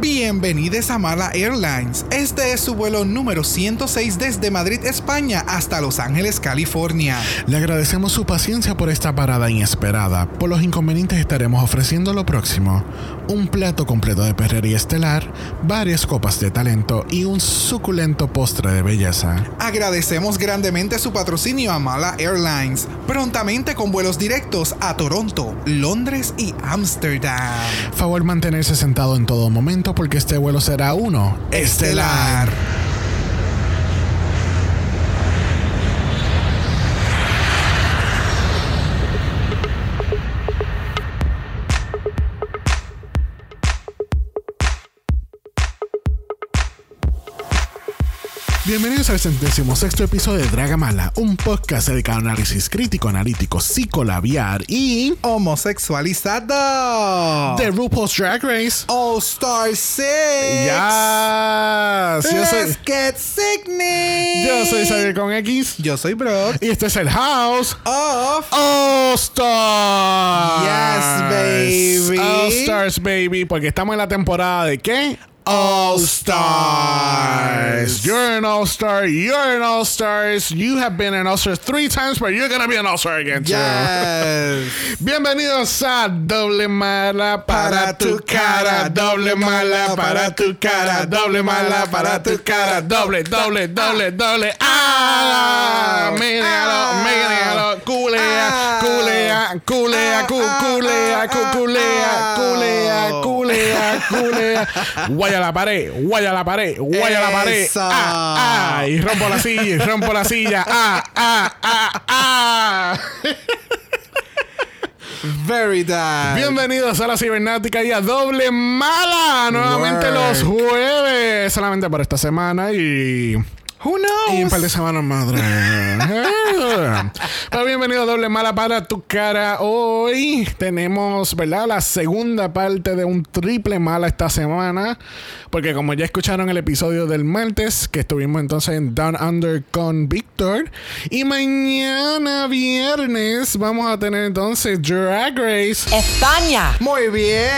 Bienvenidos a Mala Airlines. Este es su vuelo número 106 desde Madrid, España, hasta Los Ángeles, California. Le agradecemos su paciencia por esta parada inesperada. Por los inconvenientes estaremos ofreciendo lo próximo. Un plato completo de perrería estelar, varias copas de talento y un suculento postre de belleza. Agradecemos grandemente su patrocinio a Mala Airlines, prontamente con vuelos directos a Toronto, Londres y Ámsterdam. Favor mantenerse sentado en todo momento porque este vuelo será uno estelar. Bienvenidos al centésimo sexto episodio de Dragamala, un podcast dedicado a análisis crítico, analítico, psicolabiar y Homosexualizado. de RuPaul's Drag Race. All Star 6. Ya, yo soy, Let's get sickening. yo soy Xavier con X Yo soy Brock. y este es el House Of. All Stars. Yes, baby. All Stars, baby, porque estamos en la temporada de qué? All Stars. You're an All Star. You're an All Stars. You have been an All Star three times, but you're gonna be an All Star again too. Yes. Bienvenidos a Doble Mala para tu cara, doble mala para tu cara, doble mala para tu cara, doble, doble, doble, doble. ¡Ah! Míralo, míralo, culea, culea, culea, cu- culea, cu- culea, culea, culea, culea. Guaya la pared, guaya la pared, guaya la pared. Ah, ah, y rompo la silla, y rompo la silla. Ah, ah, ah, ah. Very bad. Bienvenidos a la cibernáutica y a doble mala nuevamente Work. los jueves solamente por esta semana y Who knows? y un par de semanas madre pero bienvenido a doble mala para tu cara hoy tenemos verdad la segunda parte de un triple mala esta semana porque como ya escucharon el episodio del martes que estuvimos entonces en Down Under con Víctor y mañana viernes vamos a tener entonces Drag Race España. Muy bien.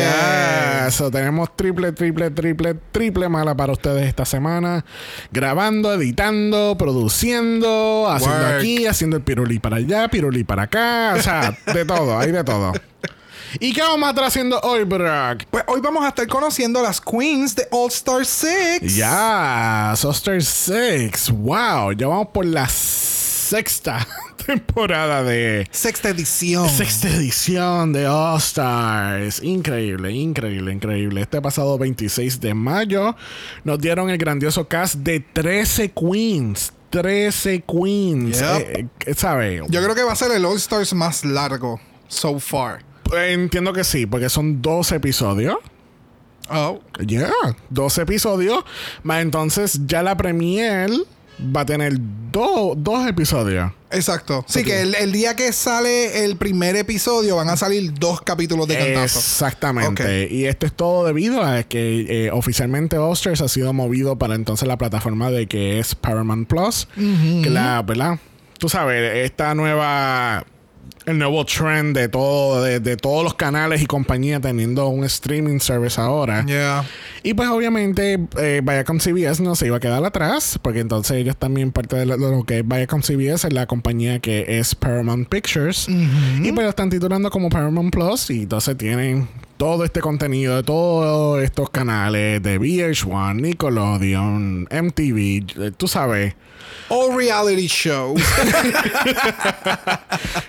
ya, so tenemos triple, triple, triple, triple mala para ustedes esta semana. Grabando, editando, produciendo, haciendo Work. aquí, haciendo el pirulí para allá, pirulí para acá. O sea, de todo, hay de todo. ¿Y qué vamos a estar haciendo hoy, Brock? Pues hoy vamos a estar conociendo a las queens de All Star 6. Ya, Soster 6. Wow, ya vamos por la sexta temporada de Sexta edición. Sexta edición de All Stars. Increíble, increíble, increíble. Este pasado 26 de mayo nos dieron el grandioso cast de 13 queens. 13 queens. Yep. Eh, eh, ¿Sabe? Yo creo que va a ser el All Stars más largo so far. Entiendo que sí, porque son 12 episodios. Oh. Ya, 12 episodios. Más entonces ya la premier va a tener do- dos episodios. Exacto. Sí, que el, el día que sale el primer episodio van a salir dos capítulos de cantazo. Exactamente. Y esto es todo debido a que eh, oficialmente Osters ha sido movido para entonces la plataforma de que es Paramount Plus. Que la, ¿verdad? Tú sabes, esta nueva. El nuevo trend de todo, de, de todos los canales y compañías teniendo un streaming service ahora. Yeah. Y pues obviamente eh, Viacom CBS no se iba a quedar atrás, porque entonces ellos también parte de lo, de lo que es Viacom CBS es la compañía que es Paramount Pictures. Y pues lo están titulando como Paramount Plus y entonces tienen todo este contenido de todos estos canales de VH1, Nickelodeon, MTV, eh, tú sabes, All reality shows.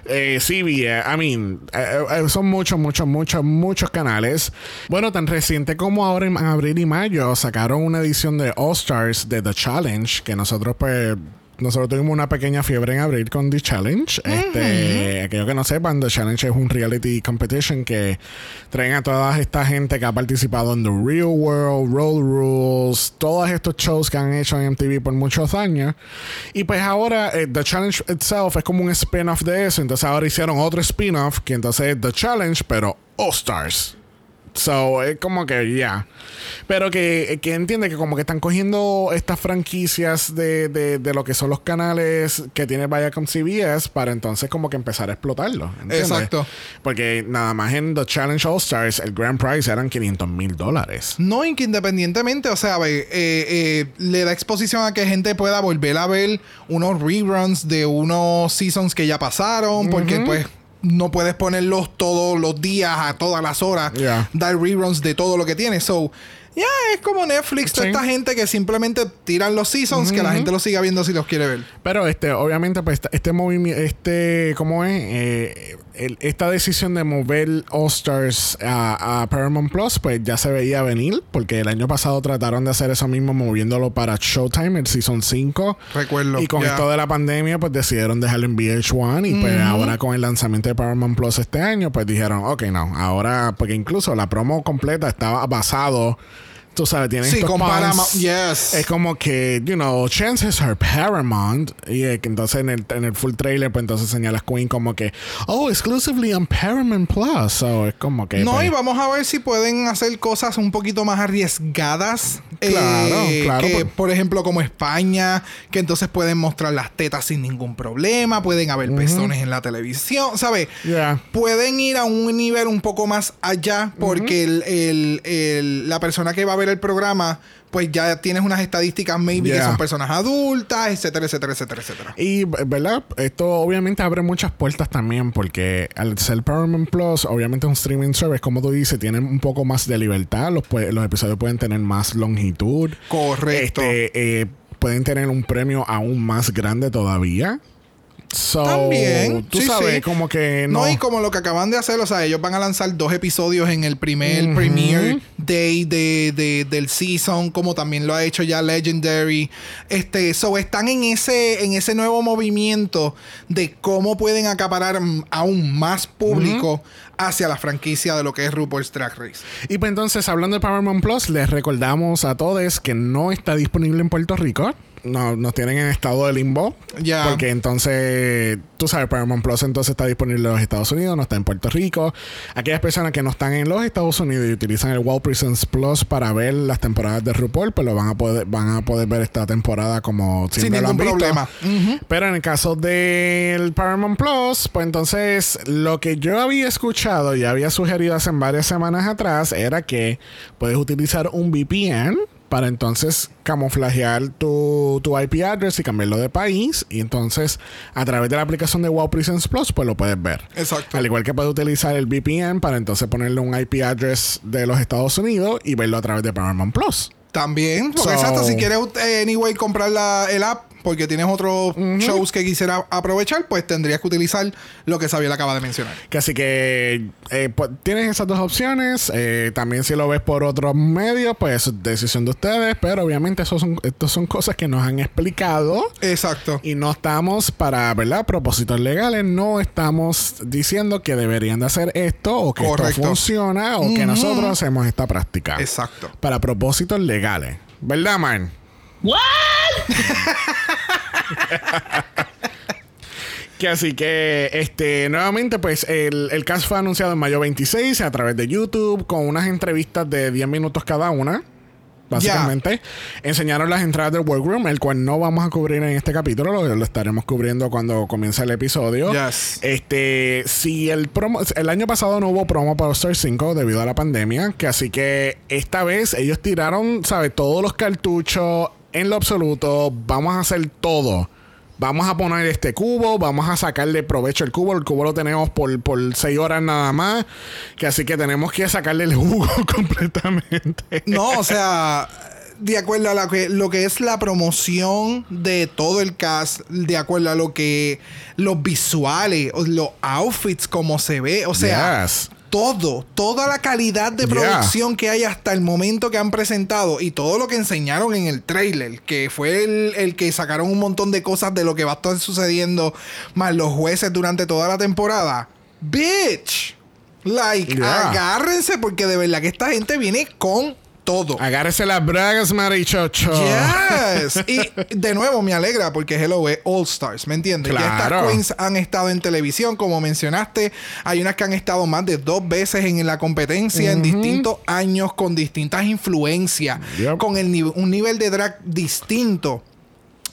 eh, CBS, I mean, eh, eh, son muchos, muchos, muchos, muchos canales. Bueno, tan reciente como ahora en abril y mayo sacaron una edición de All Stars de The Challenge, que nosotros pues... Nosotros tuvimos una pequeña fiebre en abril con The Challenge. Este, aquellos que no sepan, The Challenge es un reality competition que traen a toda esta gente que ha participado en The Real World, Road Rules, todos estos shows que han hecho en MTV por muchos años. Y pues ahora eh, The Challenge itself es como un spin-off de eso. Entonces ahora hicieron otro spin-off que entonces es The Challenge, pero All Stars. So, es como que ya. Pero que, que entiende que como que están cogiendo estas franquicias de, de, de lo que son los canales que tiene Viacom CBS para entonces como que empezar a explotarlo. ¿entiendes? Exacto. Porque nada más en The Challenge All Stars el grand prize eran 500 mil dólares. No, y que independientemente, o sea, eh, eh, le da exposición a que gente pueda volver a ver unos reruns de unos seasons que ya pasaron, porque pues no puedes ponerlos todos los días, a todas las horas, Yeah. dar reruns de todo lo que tiene. So, ya es como Netflix, toda esta gente que simplemente tiran los seasons, que la gente los siga viendo si los quiere ver. Pero este, obviamente, pues este movimiento, este, ¿cómo es? Eh, el- esta decisión de mover All Stars a, a Paramount Plus, pues ya se veía venir, porque el año pasado trataron de hacer eso mismo moviéndolo para Showtime, el Season 5. Recuerdo. Y con esto de la pandemia, pues decidieron dejarlo en VH1 y pues ahora con el lanzamiento de Paramount Plus este año, pues dijeron, ok, no, ahora, porque incluso la promo completa estaba basado, tú sabes, tienen Sí, estos con puns. Paramount. Yes. Es como que, you know, chances are Paramount. Y entonces en el, en el full trailer, pues entonces señalas Queen como que, oh, exclusively on Paramount Plus. So es como que. No, pues, y vamos a ver si pueden hacer cosas un poquito más arriesgadas. Claro, Eh, claro, que, pues. por ejemplo, como España, que entonces pueden mostrar las tetas sin ningún problema, pueden haber pezones en la televisión, ¿sabes? Yeah. Pueden ir a un nivel un poco más allá porque el- el- el- la persona que va a ver el programa, pues ya tienes unas estadísticas maybe que son personas adultas, etcétera, etcétera, etcétera, etcétera. Y, ¿verdad? Esto obviamente abre muchas puertas también porque al ser Paramount Plus, obviamente es un streaming service, como tú dices, tienen un poco más de libertad. Los, los episodios pueden tener más longitud. Correcto. Este, eh, pueden tener un premio aún más grande todavía. So, También. Tú sí, sabes, sí. como que No. no. y como lo que acaban de hacer, o sea, ellos van a lanzar dos episodios en el primer premiere day de, de- del season, como también lo ha hecho ya Legendary. Este, so están en ese, en ese nuevo movimiento de cómo pueden acaparar mm, aún más público hacia la franquicia de lo que es RuPaul's Drag Race. Y pues entonces, hablando de Paramount Plus, les recordamos a todos que no está disponible en Puerto Rico. No, nos tienen en estado de limbo. Ya. Porque entonces, tú sabes, Paramount Plus entonces está disponible en los Estados Unidos, no está en Puerto Rico. Aquellas personas que no están en los Estados Unidos y utilizan el Wall Presents Plus para ver las temporadas de RuPaul, pues lo van a poder, van a poder ver esta temporada como Sin siempre lo han ningún visto. problema. Pero en el caso del Paramount Plus, pues entonces lo que yo había escuchado y había sugerido hace varias semanas atrás era que puedes utilizar un VPN para entonces camuflajear tu, tu IP address y cambiarlo de país. Y entonces a través de la aplicación de Wow Presence Plus, pues lo puedes ver. Exacto. Al igual que puedes utilizar el VPN para entonces ponerle un IP address de los Estados Unidos y verlo a través de Paramount Plus. También, porque So- exacto, si quieres eh, anyway comprar la, el app porque tienes otros shows que quisiera aprovechar, pues tendrías que utilizar lo que Xavier acaba de mencionar. Que así que eh, pues, tienes esas dos opciones. Eh, también si lo ves por otros medios, pues es decisión de ustedes. Pero obviamente eso son, estas son cosas que nos han explicado. Exacto. Y no estamos para, ¿verdad? Propósitos legales. No estamos diciendo que deberían de hacer esto o que Correcto. esto funciona o que nosotros hacemos esta práctica. Exacto. Para propósitos legales. ¿Verdad, man? What? Que así que, este, nuevamente, pues el, el cast fue anunciado en mayo 26 a través de YouTube con unas entrevistas de 10 minutos cada una. Básicamente, enseñaron las entradas del workroom, el cual no vamos a cubrir en este capítulo, lo, lo estaremos cubriendo cuando comience el episodio. Yes. Este, si el promo, el año pasado no hubo promo para Star 5 debido a la pandemia, que así que esta vez ellos tiraron, ¿sabes? Todos los cartuchos en lo absoluto, vamos a hacer todo. Vamos a poner este cubo, vamos a sacarle provecho al cubo. El cubo lo tenemos por, por 6 horas nada más. Que así que tenemos que sacarle el jugo completamente. No, o sea, de acuerdo a la que- lo que es la promoción de todo el cast, de acuerdo a lo que los visuales, o los outfits, como se ve, o sea, Yes. Todo, toda la calidad de Yeah. producción que hay hasta el momento que han presentado y todo lo que enseñaron en el trailer, que fue el, el que sacaron un montón de cosas de lo que va a estar sucediendo, más los jueces durante toda la temporada. Bitch. Like, Yeah. agárrense porque de verdad que esta gente viene con todo. Agárrese las bragas, marichocho. Yes. y de nuevo me alegra porque Hello es All Stars, ¿me entiendes? Ya Claro. estas queens han estado en televisión, como mencionaste. Hay unas que han estado más de dos veces en la competencia en distintos años con distintas influencias, Yep. con el nive- un nivel de drag distinto.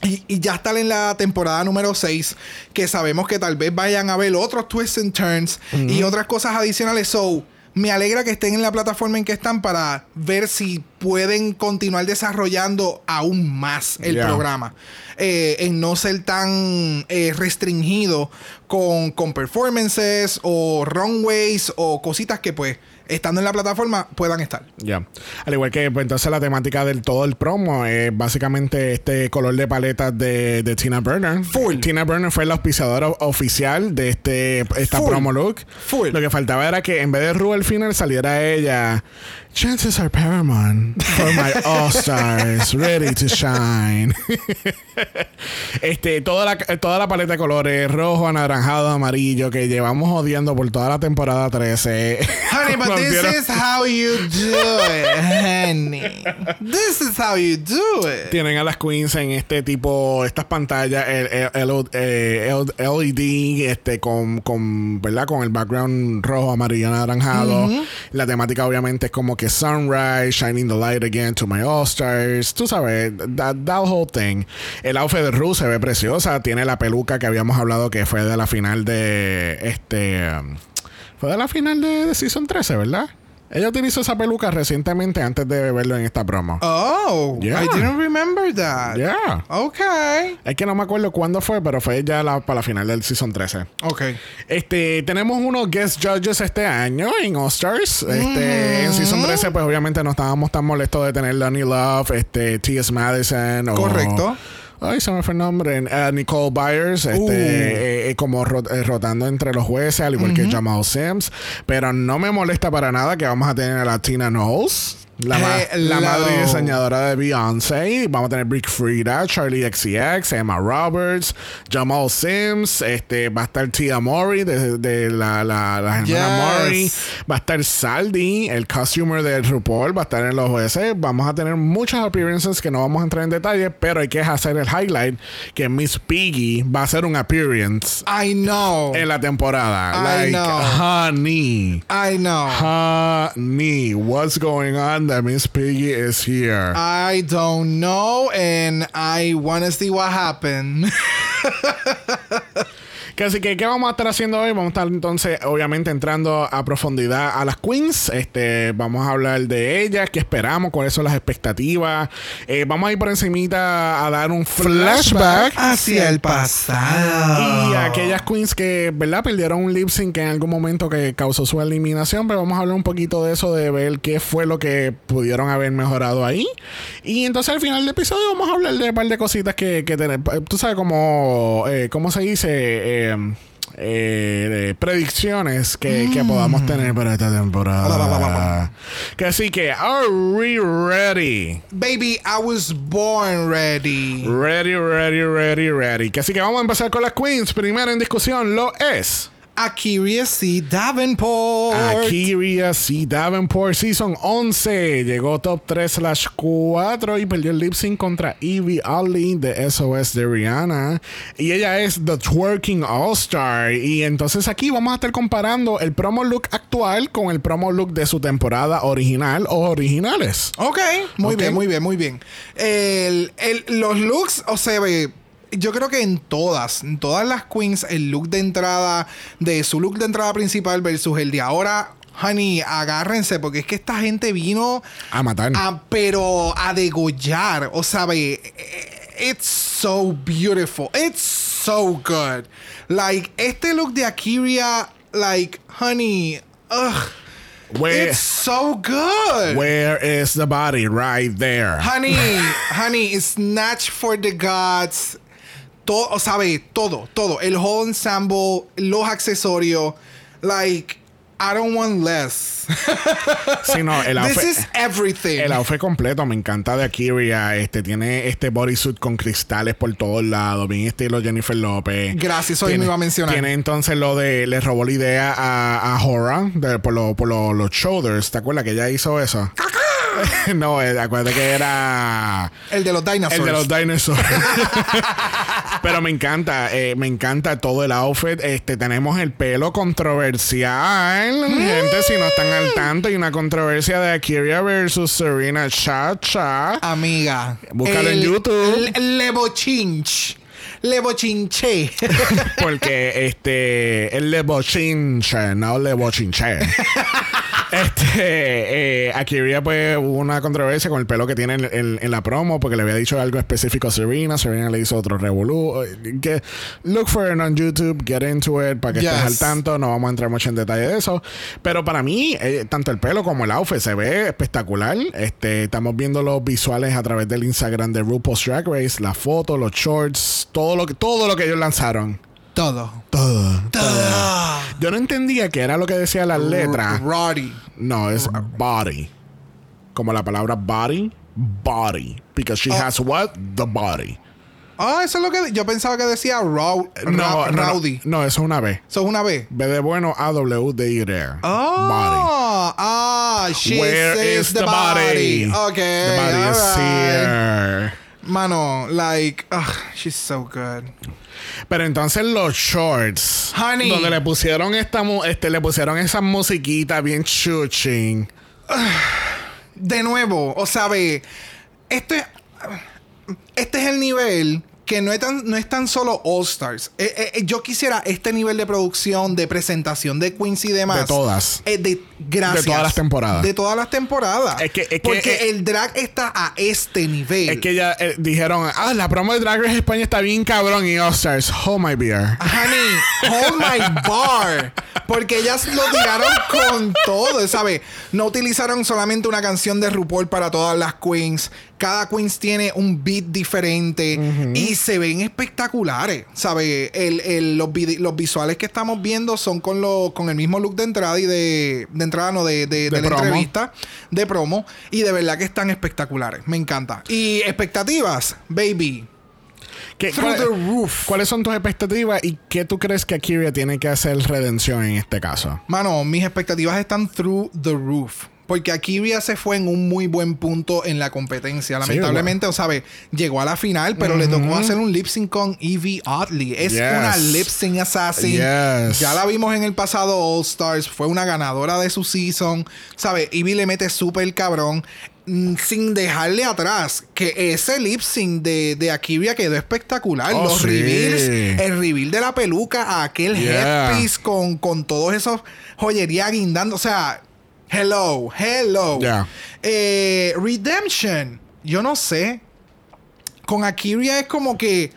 Y, y ya están en la temporada número 6, que sabemos que tal vez vayan a ver otros twists and turns y otras cosas adicionales. So, me alegra que estén en la plataforma en que están para ver si pueden continuar desarrollando aún más el Yeah. programa. Eh, en no ser tan eh, restringido con, con performances o runways o cositas que pues estando en la plataforma puedan estar. Ya. Al igual que pues, entonces la temática del todo el promo es básicamente este color de paletas de, de Tina Burner. Full. Tina Burner fue la auspiciadora oficial de este esta Full. promo look. Full. Lo que faltaba era que en vez de Ru al final saliera ella. Chances are paramount for my all stars ready to shine. este, toda la, toda la paleta de colores, rojo, anaranjado, amarillo, que llevamos odiando por toda la temporada 13. Honey, but this is how you do it, honey. This is how you do it. Tienen a las queens en este tipo, estas pantallas el, el- el- el- LED, este, con, con, ¿verdad? Con el background rojo, amarillo, anaranjado. La temática obviamente es como que sunrise, shining the light again to my all stars. Tú sabes, that, that whole thing. El outfit de Ru se ve preciosa. Tiene la peluca que habíamos hablado que fue de la final de, este, um, fue de la final de, de Season 13, ¿verdad? Ella utilizó esa peluca recientemente antes de verlo en esta promo. Oh, Yeah. I didn't remember that. Yeah. Okay. Es que no me acuerdo cuándo fue, pero fue ya la- para la final del season 13. Okay. Este, tenemos unos guest judges este año en All Stars. Este, en season 13, pues obviamente no estábamos tan molestos de tener Lonnie Love, este, T.S. Madison. o- Correcto. Ay, se me fue el nombre. Eh, Nicole Byers, este, Uh. eh, eh, como ro- rotando entre los jueces, al igual que Jamal Sims. Pero no me molesta para nada que vamos a tener a Tina Knowles. La, ma- la madre y diseñadora de Beyoncé. Vamos a tener Brick Frida, Charlie XCX, Emma Roberts, Jamal Sims. Este, va a estar Tia Mori de, de la, la, la hermana Yes. Mori. Va a estar Saldi, el costumer de RuPaul. Va a estar en los jueces. Vamos a tener muchas appearances que no vamos a entrar en detalle, pero hay que hacer el highlight que Miss Piggy va a hacer un appearance I know. en la temporada. I like, know. honey. I know. Honey, what's going on that means Piggy is here? I don't know, and I want to see what happened. Que así que, ¿qué vamos a estar haciendo hoy? Vamos a estar entonces, obviamente, entrando a profundidad a las queens. Este, vamos a hablar de ellas, qué esperamos, cuáles son las expectativas. Eh, vamos a ir por encimita a dar un flashback. hacia el pasado. Y aquellas queens que, ¿verdad? Perdieron un lip sync en algún momento que causó su eliminación, pero vamos a hablar un poquito de eso, de ver qué fue lo que pudieron haber mejorado ahí. Y entonces al final del episodio vamos a hablar de un par de cositas que, que tener. Tú sabes cómo, eh, cómo se dice, eh, eh, de predicciones que, que podamos tener para esta temporada. que así que, are we ready? Baby, I was born ready. Ready, ready, ready, ready. Que así que vamos a empezar con las queens. Primero en discusión lo es. Akiria C. Davenport. Akiria C. Davenport Season 11 llegó top 3 slash 4 y perdió el lip sync contra Evie Ali de SOS de Rihanna. Y ella es The Twerking All Star. Y entonces aquí vamos a estar comparando el promo look actual con el promo look de su temporada original o originales. Ok, muy bien, muy bien, muy bien. El- el- los looks, o sea, yo creo que en todas, en todas las queens, el look de entrada, de su look de entrada principal versus el de ahora, honey, agárrense, porque es que esta gente vino A matar. a, pero a degollar, o eh, it's so beautiful, it's so good. Like, este look de Akiria, like, honey, ugh, Where, it's so good. where is the body? Right there. Honey, honey, snatch for the gods. Todo, o sabe, todo, todo. El whole ensemble, los accesorios. Like, I don't want less. Sí, no, el This outfit- is everything. El outfit completo me encanta de Akiria. Este tiene este bodysuit con cristales por todos lados, bien estilo Jennifer López. Gracias, Tiene- me iba a mencionar. Tiene entonces lo de le robó la idea a, a Hora de- por, lo- por lo- los shoulders. ¿Te acuerdas que ella hizo eso? no, eh, acuérdate que era. El de los dinosaurs. El de los dinosaurs. Pero me encanta, eh, me encanta todo el outfit. Este, tenemos el pelo controversial. Gente, si no están al tanto, hay una controversia de Akira versus Serena Chacha. Amiga. Búscalo en YouTube. El Lebochinch. Lebochinche. Porque este. El Lebochinche, no Lebochinche. Este, eh, Akira, pues hubo una controversia con el pelo que tiene en, la promo porque le había dicho algo específico a Serena. Serena le hizo otro revolú. Que, look for it on YouTube, get into it para que estés al tanto. No vamos a entrar mucho en detalle de eso. Pero para mí, eh, tanto el pelo como el outfit se ve espectacular. Este, estamos viendo los visuales a través del Instagram de RuPaul's Drag Race, las fotos, los shorts, todo lo que, todo lo que ellos lanzaron. Todo. Todo. Todo. Yo no entendía qué era lo que decía la letra. Roddy. No, es body. Como la palabra body. Body. Because she oh. has what? The body. Ah, eso es lo que yo pensaba que decía raw, no, Rowdy. No, eso es una B. Eso es una B. B de bueno, A W D I R. Oh, body. Ah, she Where says is the, body? body? Okay. The body is here. Mano, like, ugh, she's so good. Pero entonces los shorts, Honey. donde le pusieron esta este le pusieron esa musiquita bien chuching. De nuevo, o sea, ve, este este es el nivel que no es tan, no es tan solo All Stars. Eh, eh, eh, yo quisiera este nivel de producción, de presentación de Queens y demás. De todas. de, gracias. De todas las temporadas. De todas las temporadas. Es que, Porque el drag está a este nivel. Es que ya dijeron, ah, la promo de Drag Race España está bien cabrón y All Stars, hold my beer. Honey, hold my bar. Porque ellas lo tiraron con todo, ¿sabes? No utilizaron solamente una canción de RuPaul para todas las queens. Cada queens tiene un beat diferente y se ven espectaculares, ¿sabes? El, los, visuales que estamos viendo son con, lo, con el mismo look de entrada y de, de entrada, no, de, de, la entrevista, de promo. Y de verdad que están espectaculares. Me encanta. Y expectativas, baby. ¿Cuáles son tus expectativas y qué tú crees que Akira tiene que hacer redención en este caso? Mano, mis expectativas están through the roof. Porque Akira se fue en un muy buen punto en la competencia. Lamentablemente, o sabe, llegó a la final, pero le tocó hacer un lip sync con Evie Oddly. Es una lip sync assassin. Ya la vimos en el pasado All Stars. Fue una ganadora de su season. ¿Sabe? Evie le mete súper cabrón. Mm, sin dejarle atrás que ese lip sync de, de Akira quedó espectacular. Oh, Los reveals, el reveal de la peluca, aquel headpiece con, con todos esos joyería guindando. O sea, hello, hello. Eh, Redemption, yo no sé. Con Akira es como que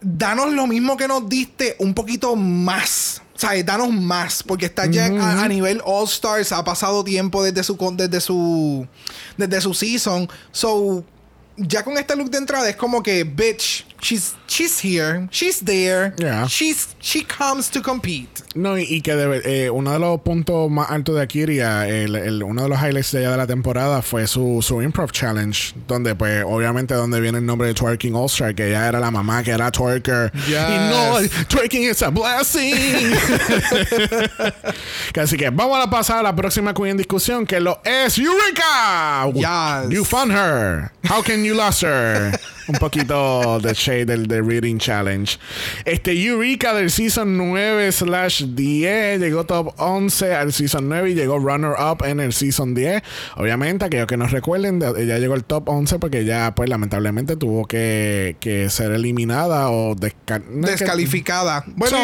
danos lo mismo que nos diste, un poquito más. O sea, danos más, porque está ya a, nivel All Stars, ha pasado tiempo desde su desde su desde su season. So, ya con este look de entrada es como que, bitch, she's, she's here, she's there, she's, she comes to compete. No, y, que eh, uno de los puntos más altos de Akiria, el, uno de los highlights de ella de la temporada fue su, su Improv Challenge, donde pues obviamente donde viene el nombre de Twerking All Star, que ella era la mamá que era twerker. Y no, twerking is a blessing. Así que vamos a pasar a la próxima queen en discusión, que lo es Eureka. Yes. You found her. How can you lose her? Un poquito de shade del de Reading Challenge. Este Eureka del Season 9 slash 10 llegó top 11 al Season 9 y llegó runner up en el Season 10. Obviamente, aquellos que nos recuerden, ella llegó al top 11 porque ya, pues, lamentablemente tuvo que, que ser eliminada o descalificada. bueno,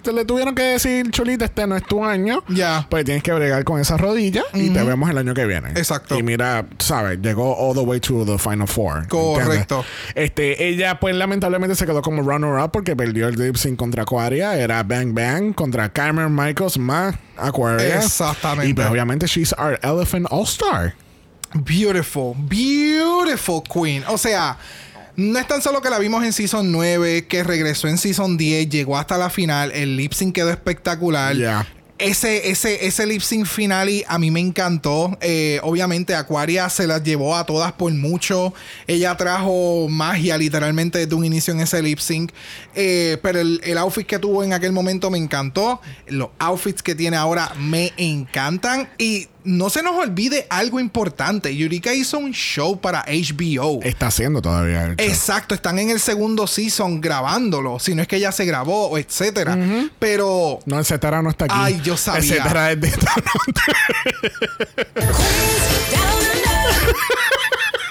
te le tuvieron que decir, Chulita, este no es tu año. Ya. Pues tienes que bregar con esa rodilla y te vemos el año que viene. Exacto. Y mira, sabes, llegó all the way to the Final Four. Correcto. Este, ella, pues, lamentablemente se quedó como runner-up porque perdió el lip sync contra Aquaria. Era Bang Bang contra Cameron Michaels más Aquaria. Exactamente. Y pues, obviamente, she's our Elephant All-Star. Beautiful, beautiful queen. O sea, no es tan solo que la vimos en Season 9, que regresó en Season 10, llegó hasta la final, el lip sync quedó espectacular. ese, ese, ese lip sync final a mí me encantó. Eh, obviamente, Aquaria se las llevó a todas por mucho. Ella trajo magia literalmente desde un inicio en ese lip sync. Eh, pero el, el, outfit que tuvo en aquel momento me encantó. Los outfits que tiene ahora me encantan. Y no se nos olvide algo importante. Yurika hizo un show para HBO. Está haciendo todavía. Exacto, están en el segundo season grabándolo. Si no es que ya se grabó, etcétera. Pero. No, etcétera no está aquí. Ay, yo sabía. Etcétera es de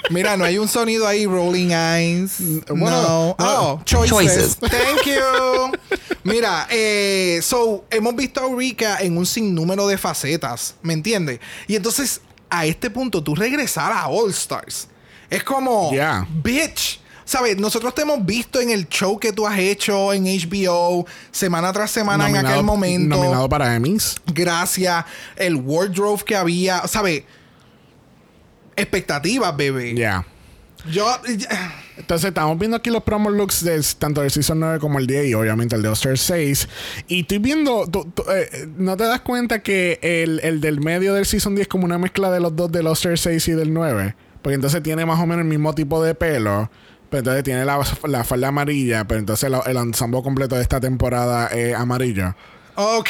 Mira, no hay un sonido ahí, Rolling Eyes. Bueno, no. Oh, choices. Thank you. Mira, eh, so, hemos visto a Eureka en un sinnúmero de facetas, ¿me entiendes? Y entonces, a este punto, tú regresar a All Stars. Es como, bitch. ¿Sabes? Nosotros te hemos visto en el show que tú has hecho en HBO semana tras semana en aquel momento. Nominado para Emmys. Gracias. El wardrobe que había. ¿Sabes? Expectativas, bebé. Ya. Yo. Entonces, estamos viendo aquí los promo looks de tanto del Season 9 como el 10 y obviamente el de All 6. Y estoy viendo. Eh, ¿No te das cuenta que el, el, del medio del Season 10 es como una mezcla de los dos del All 6 y del 9? Porque entonces tiene más o menos el mismo tipo de pelo. Pero entonces tiene la, la falda amarilla. Pero entonces el, el ensamble completo de esta temporada es amarillo. Ok.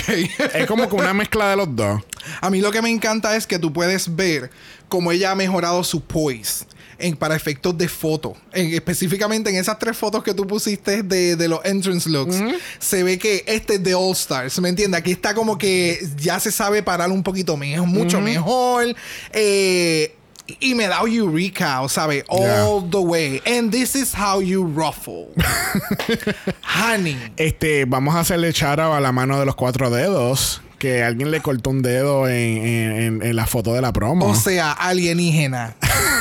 es como que una mezcla de los dos. A mí lo que me encanta es que tú puedes ver cómo ella ha mejorado su poise. En, para efectos de foto. específicamente en esas tres fotos que tú pusiste de, los entrance looks, se ve que este es de All Stars. ¿Me entiendes? Aquí está como que ya se sabe parar un poquito mejor, mucho mejor. Eh, y me da Eureka, ¿sabes? All the way. And this is how you ruffle. Honey. Este, vamos a hacerle chara a la mano de los cuatro dedos. Que alguien le cortó un dedo en, en la foto de la promo. O sea, alienígena.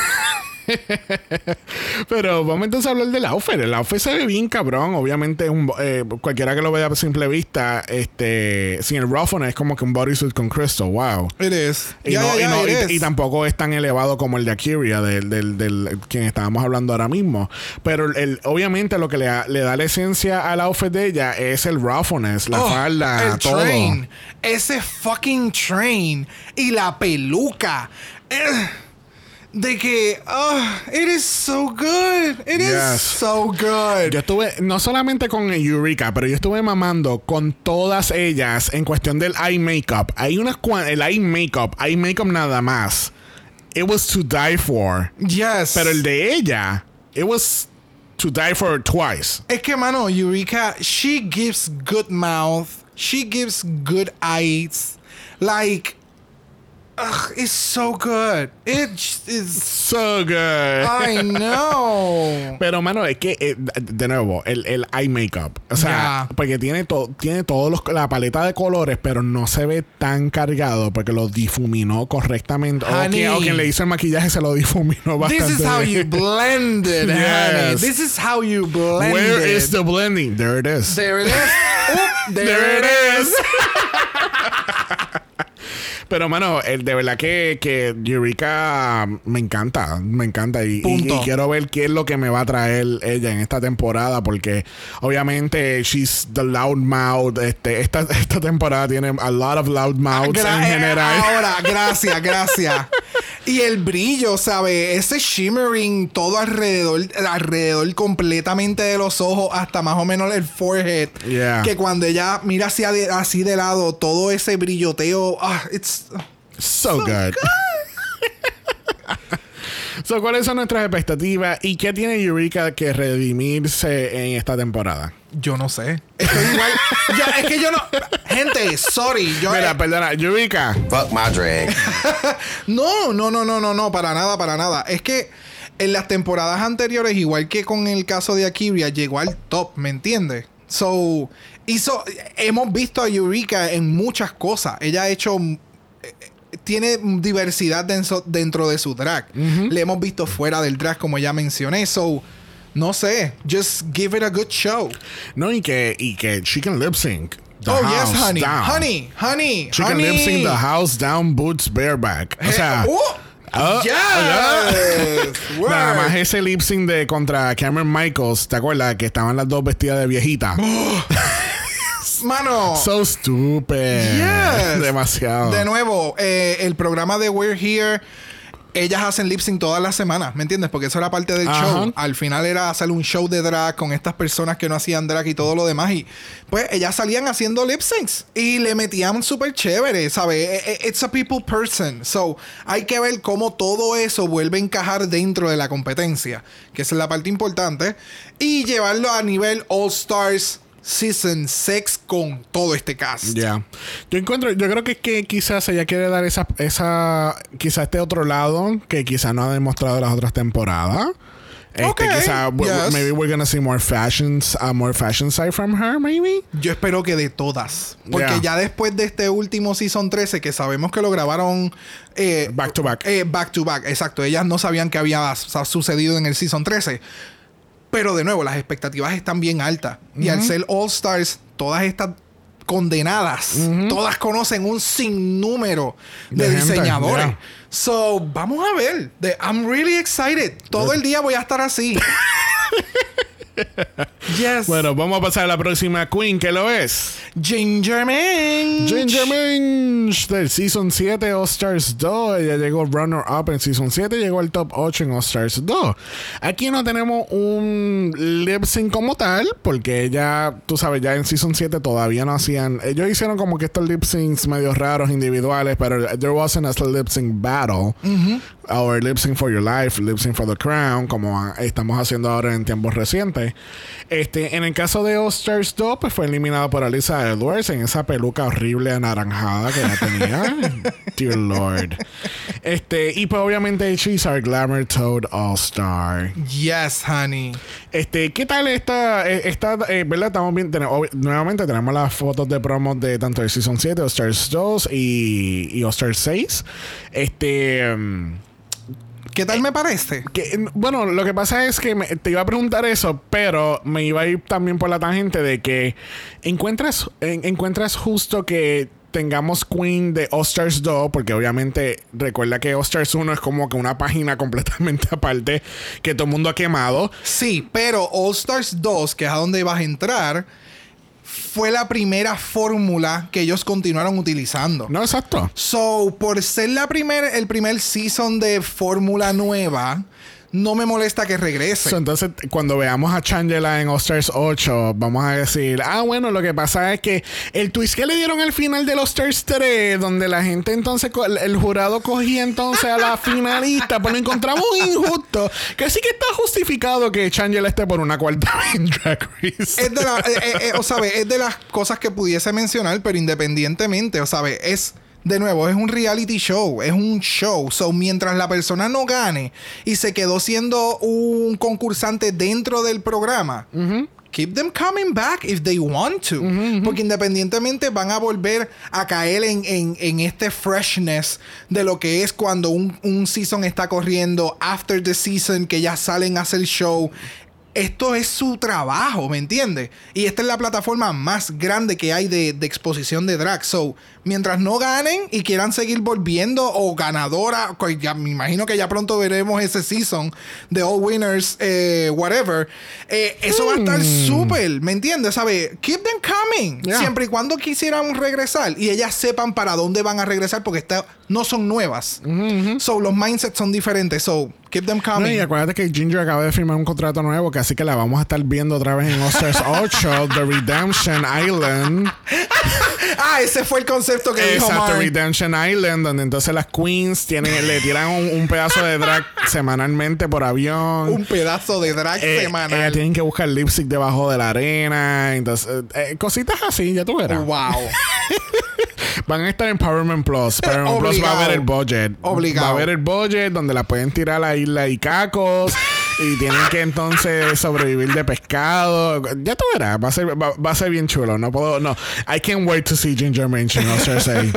Pero vamos entonces a hablar del outfit. El outfit se ve bien cabrón. Obviamente, un, eh, cualquiera que lo vea a simple vista, este, sin el roughness es como que un bodysuit con crystal. Wow. It is. Y, tampoco es tan elevado como el de Akiria, del, del, del, quien estábamos hablando ahora mismo. Pero el, obviamente lo que le, da la esencia al outfit de ella es el roughness, la oh, falda, el todo. Train. Ese fucking train. Y la peluca. Eh, de que, oh, it is so good. It is so good. Yo estuve, no solamente con Eureka, pero yo estuve mamando con todas ellas en cuestión del eye makeup. Hay unas el eye makeup, eye makeup nada más. It was to die for. Yes. Pero el de ella, it was to die for twice. Es que, mano, Eureka, she gives good mouth. She gives good eyes. Like, Ugh, it's so good. It is so good. I know. Pero, mano, es que, eh, de nuevo, el, el eye makeup. O sea, porque tiene, todo tiene todos la paleta de colores, pero no se ve tan cargado porque lo difuminó correctamente. Honey, o, quien, le hizo el maquillaje se lo difuminó bastante. This is how you blend it, honey. This is how you blend Where it. is the blending? There it is. There it is. Oop, there, there it is. is. Pero, mano, el, de verdad que, que Eureka me encanta. Me encanta. Y, quiero ver qué es lo que me va a traer ella en esta temporada. Porque, obviamente, she's the loudmouth. Este, esta, esta temporada tiene a lot of loudmouths en general. Ahora, gracias, gracias. y el brillo, ¿sabes? Ese shimmering todo alrededor, alrededor completamente de los ojos, hasta más o menos el forehead. Que cuando ella mira hacia así de lado, todo ese brilloteo. Ah, it's so, good. so, ¿cuáles son nuestras expectativas y qué tiene Eureka que redimirse en esta temporada? Yo no sé. Estoy igual. ya, es que yo no. Gente, sorry. Yo, Mira, perdona, Eureka. Fuck my drag. no, no, no, no, no, no, para nada, para nada. Es que en las temporadas anteriores, igual que con el caso de Akiria, llegó al top, ¿me entiendes? So, hizo, hemos visto a Eureka en muchas cosas. Ella ha hecho tiene diversidad dentro, de su drag. Le hemos visto fuera del drag, como ya mencioné. So, no sé. Just give it a good show. No, y que, y que she can lip sync. oh, yes, honey. Honey, honey. She can lip sync the house down, boots bareback. O sea. Oh, oh yes. Nada más ese lip sync de contra Cameron Michaels, ¿te acuerdas? Que estaban las dos vestidas de viejita. Mano. So stupid. Yes. Demasiado. De nuevo, eh, el programa de We're Here ellas hacen lip sync todas las semanas, ¿me entiendes? Porque eso era parte del Ajá. show. Al final era hacer un show de drag con estas personas que no hacían drag y todo lo demás. Y pues ellas salían haciendo lip syncs y le metían súper chévere, ¿sabes? E- e- It's a people person. So hay que ver cómo todo eso vuelve a encajar dentro de la competencia, que esa es la parte importante, y llevarlo a nivel All Stars Season 6 con todo este cast. Ya. Yo encuentro, yo creo que es que quizás ella quiere dar esa, esa, quizás este otro lado que quizás no ha demostrado las otras temporadas. Este, Ok, quizás, w- w- yes. maybe we're gonna see more fashions, a more fashion side from her, maybe. Yo espero que de todas. Porque Yeah. ya después de este último Season 13, que sabemos que lo grabaron eh, Back to back. eh, back to back, exacto. Ellas no sabían que había su- sucedido en el Season 13. Pero de nuevo, las expectativas están bien altas. Y al ser All Stars, todas estas condenadas, todas conocen un sinnúmero de, De gente, diseñadores. yeah. So, vamos a ver. I'm really excited. Todo el día voy a estar así. yes. Bueno, vamos a pasar a la próxima Queen, que lo es. Ginger Minch. Ginger Minch del Season 7 All Stars 2. Ella llegó runner up en Season 7, llegó al top 8 en All Stars 2. Aquí no tenemos un lip sync como tal, porque ella, tú sabes, ya en Season 7 todavía no hacían. Ellos hicieron como que estos lip syncs medio raros individuales, pero there wasn't a lip sync battle. Or lip sync for your life, lip sync for the crown, como estamos haciendo ahora en tiempos recientes. Este, en el caso de All Stars 2, pues fue eliminado por Alisa Edwards en esa peluca horrible anaranjada que ella tenía. Dear Lord. Este, y pues obviamente she's our Glamour Toad All Star. Yes, honey. Este, ¿qué tal esta, eh, esta eh, verdad? Estamos bien, tenemos- nuevamente tenemos las fotos de promos de tanto de Season 7, All Stars 2 y, y All Stars 6. Este... mm, ¿Qué tal me parece? que, bueno, lo que pasa es que me- te iba a preguntar eso, pero me iba a ir también por la tangente de que encuentras, en- encuentras justo que tengamos Queen de All Stars 2, porque obviamente recuerda que All Stars 1 es como que una página completamente aparte que todo el mundo ha quemado. Sí, pero All Stars 2, que es a donde vas a entrar, fue la primera fórmula que ellos continuaron utilizando. No, exacto. So, por ser la primer, el primer season de fórmula nueva, no me molesta que regrese. So, entonces, cuando veamos a Changela en All Stars 8, vamos a decir, ah, bueno, lo que pasa es que el twist que le dieron al final de All Stars 3, donde la gente entonces, el, jurado cogía entonces a la finalista, pues lo encontramos injusto, que sí que está justificado que Changela esté por una cuarta en Drag Race. es de, la- eh, eh, eh, o sabe, es de las cosas que pudiese mencionar, pero independientemente, o sabe, es de nuevo, es un reality show, es un show. So, mientras la persona no gane y se quedó siendo un concursante dentro del programa, keep them coming back if they want to. Porque independientemente van a volver a caer en, en- en este freshness de lo que es cuando un, un season está corriendo, after the season, que ya salen a hacer show. Esto es su trabajo, ¿me entiendes? Y esta es la plataforma más grande que hay de, de exposición de drag. So, mientras no ganen y quieran seguir volviendo o ganadora, pues ya me imagino que ya pronto veremos ese season de All Winners, eh, whatever. eh, eso va a estar súper, ¿me entiendes? ¿Sabe? Keep them coming. Yeah. Siempre y cuando quisieran regresar y ellas sepan para dónde van a regresar porque esta- no son nuevas. So, los mindsets son diferentes. So, keep them No, coming. y acuérdate que Ginger acaba de firmar un contrato nuevo, que así que la vamos a estar viendo otra vez en All Stars 8, The Redemption Island. Ah, ese fue el concepto que dijo Exacto, Mark. Redemption Island, donde entonces las queens tienen, le tiran un, un pedazo de drag semanalmente por avión. Un pedazo de drag Eh, semanal. ellas tienen que buscar lipstick debajo de la arena. Entonces, eh, eh, cositas así, ya tú verás. Wow. Van a estar en Empowerment Plus. Empowerment Plus va a ver el budget. Obligado. Va a ver el budget donde la pueden tirar a la isla y cacos. Y tienen que entonces sobrevivir de pescado. Ya tú verás. Va a ser, va, va a ser bien chulo. No puedo. No. I can't wait to see Ginger en All-Star 6.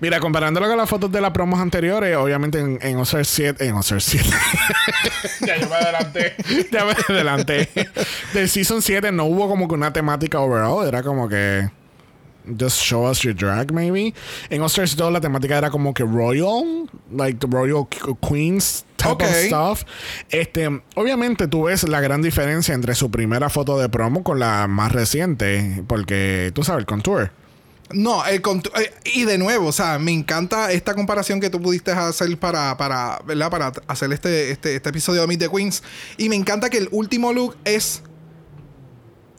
Mira, comparándolo con las fotos de las promos anteriores, obviamente en, en All-Star 7. En All-Star 7. ya yo me adelanté. ya me adelanté. Del Season 7 no hubo como que una temática overall. Era como que. Just show us your drag, maybe. En All Stars 2 la temática era como que royal, like the royal queens type of stuff. Este, obviamente tú ves la gran diferencia entre su primera foto de promo con la más reciente, porque tú sabes el contour. No, el contu- eh, y de nuevo, o sea, me encanta esta comparación que tú pudiste hacer para, para, ¿verdad? Para hacer este, este, este episodio de Meet the Queens. Y me encanta que el último look es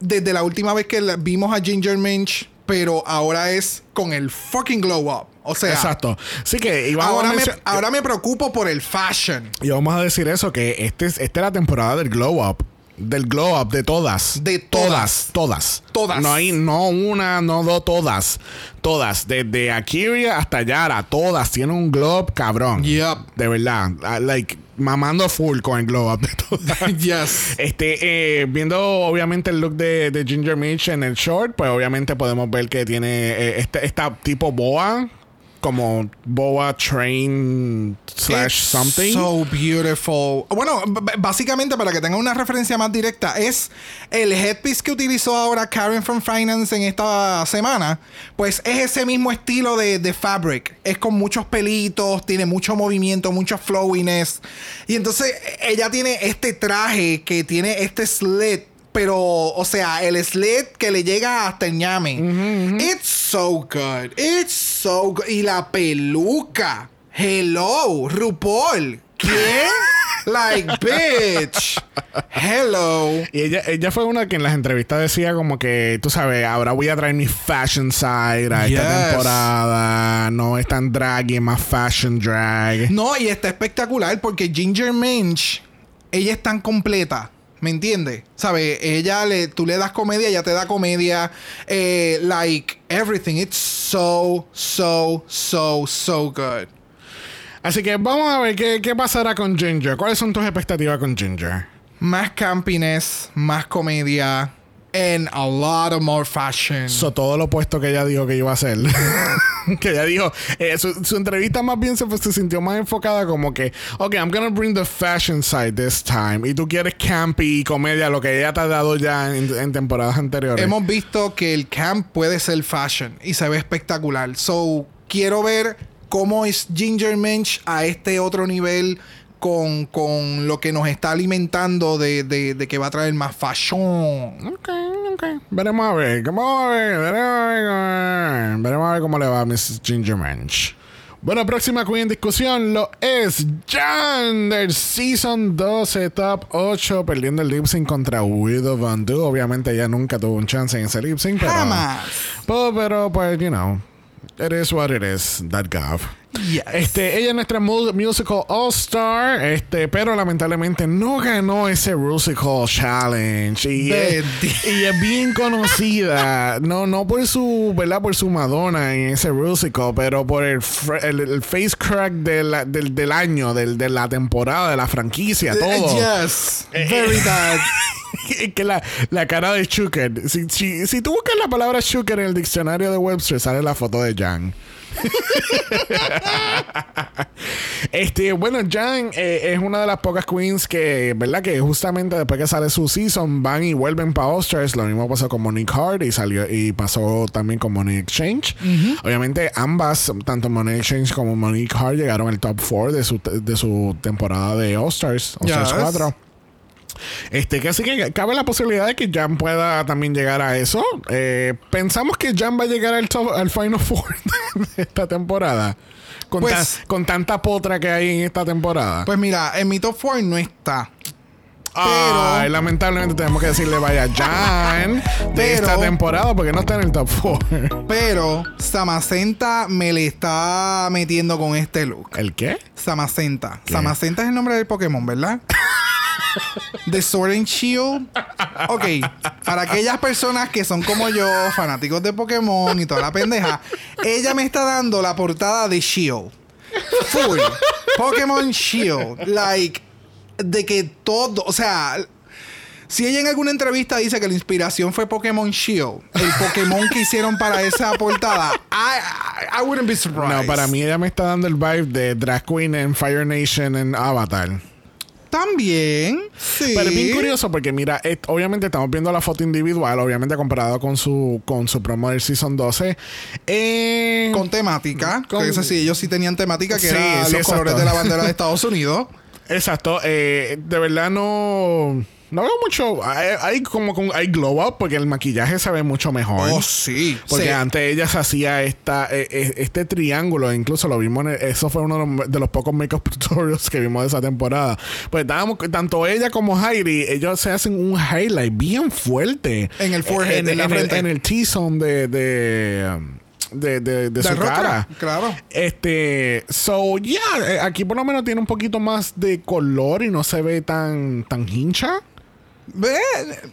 desde la última vez que vimos a Ginger Minch, pero ahora es con el fucking glow up. O sea, Exacto. Así que ahora a me, ahora me preocupo por el fashion. y vamos a decir eso, que este es, esta es la temporada del glow up. Del glow up, de todas. De todas. Todas. Todas. No hay, no una, no dos, todas. Todas. Desde Akira hasta Yara, todas tienen un glow up cabrón. Yep. De verdad. Like, mamando full con el glow up de todas. yes. Este, eh, viendo obviamente el look de, de Ginger Mitch en el short, pues obviamente podemos ver que tiene eh, este, esta tipo boa, como boa train slash It's something. So beautiful. Bueno, básicamente para que tengan una referencia más directa, es el headpiece que utilizó ahora Karen from Finance en esta semana. Pues es ese mismo estilo de, de fabric. Es con muchos pelitos, tiene mucho movimiento, mucho flowiness. Y entonces ella tiene este traje que tiene este slit. Pero, o sea, el slit que le llega hasta el ñame. It's so good. It's so good. Y la peluca. Hello, RuPaul. ¿Quién? like, bitch. Hello. Y ella, ella fue una que en las entrevistas decía como que, tú sabes, ahora voy a traer mi fashion side a Yes. esta temporada. No es tan draggy, es más fashion drag. No, y está espectacular porque Ginger Minch, ella es tan completa. ¿Me entiendes? ¿Sabes? Ella le, tú le das comedia, ella te da comedia. Eh, like everything. It's so, so, so, so good. Así que vamos a ver qué, qué pasará con Ginger. ¿Cuáles son tus expectativas con Ginger? Más campiness, más comedia. And a lot of more fashion. So, todo lo opuesto que ella dijo que iba a hacer. que ella dijo, eh, su, su entrevista más bien se, pues, se sintió más enfocada como que, ok, I'm gonna bring the fashion side this time. Y tú quieres campy y comedia, lo que ella te ha dado ya en, en temporadas anteriores. Hemos visto que el camp puede ser fashion y se ve espectacular. So, quiero ver cómo es Ginger Minch a este otro nivel con, con lo que nos está alimentando de, de- de que va a traer más fashion. Ok, ok. Veremos a ver. Vamos a ver. Veremos a ver. Veremos a ver cómo le va a Miss Ginger Mensch. Bueno, próxima queen en discusión lo es Jan del Season 12 Top 8 perdiendo el lip sync contra Widow Van Du. Obviamente ella nunca tuvo un chance en ese lip sync, pero... Jamás. Pero, pero, pues, you know, it is what it is, that gov. Yes. Este, ella es nuestra mu- musical All-Star, este, pero lamentablemente no ganó ese musical challenge. Y, es, y es bien conocida, no, no por su, ¿verdad? Por su Madonna en ese musical, pero por el, el, el face crack de la- del, del año, del, de la temporada, de la franquicia, todo. Yes. Very bad. que la, la cara de Shuker. Si, si, si tú buscas la palabra Shuker en el diccionario de Webster, sale la foto de Jan. este, bueno, Jan eh, es una de las pocas queens que, ¿verdad? Que justamente después que sale su season van y vuelven para All-Stars. Lo mismo pasó con Monique Hart y salió y pasó también con Monique Exchange. Obviamente, ambas, tanto Monique Exchange como Monique Hart, llegaron al top 4 de su, de su temporada de All-Stars, All-Stars Yes. 4. Este, que así que cabe la posibilidad de que Jan pueda también llegar a eso. Eh, pensamos que Jan va a llegar al, top- al Final Four de esta temporada. Con, Pues- ta- con tanta potra que hay en esta temporada. Pues mira, en mi top 4 no está. Ay, lamentablemente tenemos que decirle vaya Jan de Pero- esta temporada porque no está en el top 4. Pero Samacenta me le está metiendo con este look. ¿El qué? Samacenta. ¿Qué? Samacenta es el nombre del Pokémon, ¿verdad? The Sword and Shield. Ok, para aquellas personas que son como yo, fanáticos de Pokémon y toda la pendeja, ella me está dando la portada de Shield. Full. Pokémon Shield. Like, de que todo, o sea, si ella en alguna entrevista dice que la inspiración fue Pokémon Shield, el Pokémon que hicieron para esa portada, I, I, I wouldn't be surprised. No, para mí ella me está dando el vibe de Drag Queen en Fire Nation en Avatar. También, sí. Pero es bien curioso porque mira, obviamente estamos viendo la foto individual, obviamente comparado con su con su promo del Season 12. Eh, Con temática. Con- que ese sí, ellos sí tenían temática, que Sí, eran sí, los exacto. colores de la bandera de Estados Unidos. Exacto. Eh, de verdad no. No veo mucho. Hay, hay como con- hay glow up porque el maquillaje se ve mucho mejor. Oh, sí. Porque Sí. antes ella se hacía esta, eh, eh, este triángulo, incluso lo vimos, en el- eso fue uno de los, de los pocos makeup tutorials que vimos de esa temporada. Pues estábamos, tanto ella como Heidi, ellos se hacen un highlight bien fuerte. En el forehead, en la el, frente. en el T-zone de, de, de, de- de su cara. Claro. Este, so, ya, eh, aquí por lo menos tiene un poquito más de color y no se ve tan, tan hincha. Ve,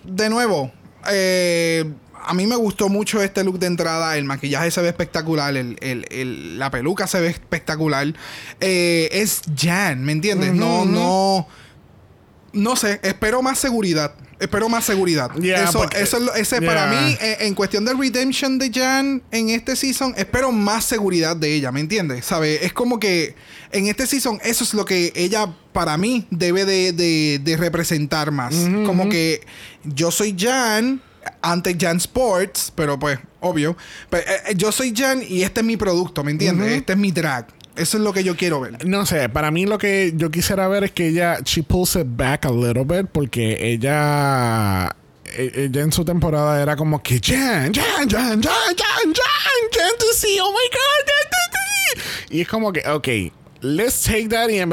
de nuevo, eh, a mí me gustó mucho este look de entrada. El maquillaje se ve espectacular. el- el- el- la peluca se ve espectacular. Eh, es Jan, ¿me entiendes? No, no. No sé, espero más seguridad. Espero más seguridad. Yeah, eso, porque- eso es lo- ese yeah. para mí, eh, en cuestión de redemption de Jan en este season, espero más seguridad de ella, ¿me entiendes? ¿Sabe? Es como que en este season eso es lo que ella, para mí, debe de, de- de representar más. Como que yo soy Jan ante Jan Sports, pero pues, obvio. Pero, eh, eh, yo soy Jan y este es mi producto, ¿me entiendes? Este es mi drag. Eso es lo que yo quiero ver. No sé, para mí lo que yo quisiera ver es que ella, she pulls it back a little bit, porque ella, e- ella en su temporada era como que. Y es como que, ok, let's take that y en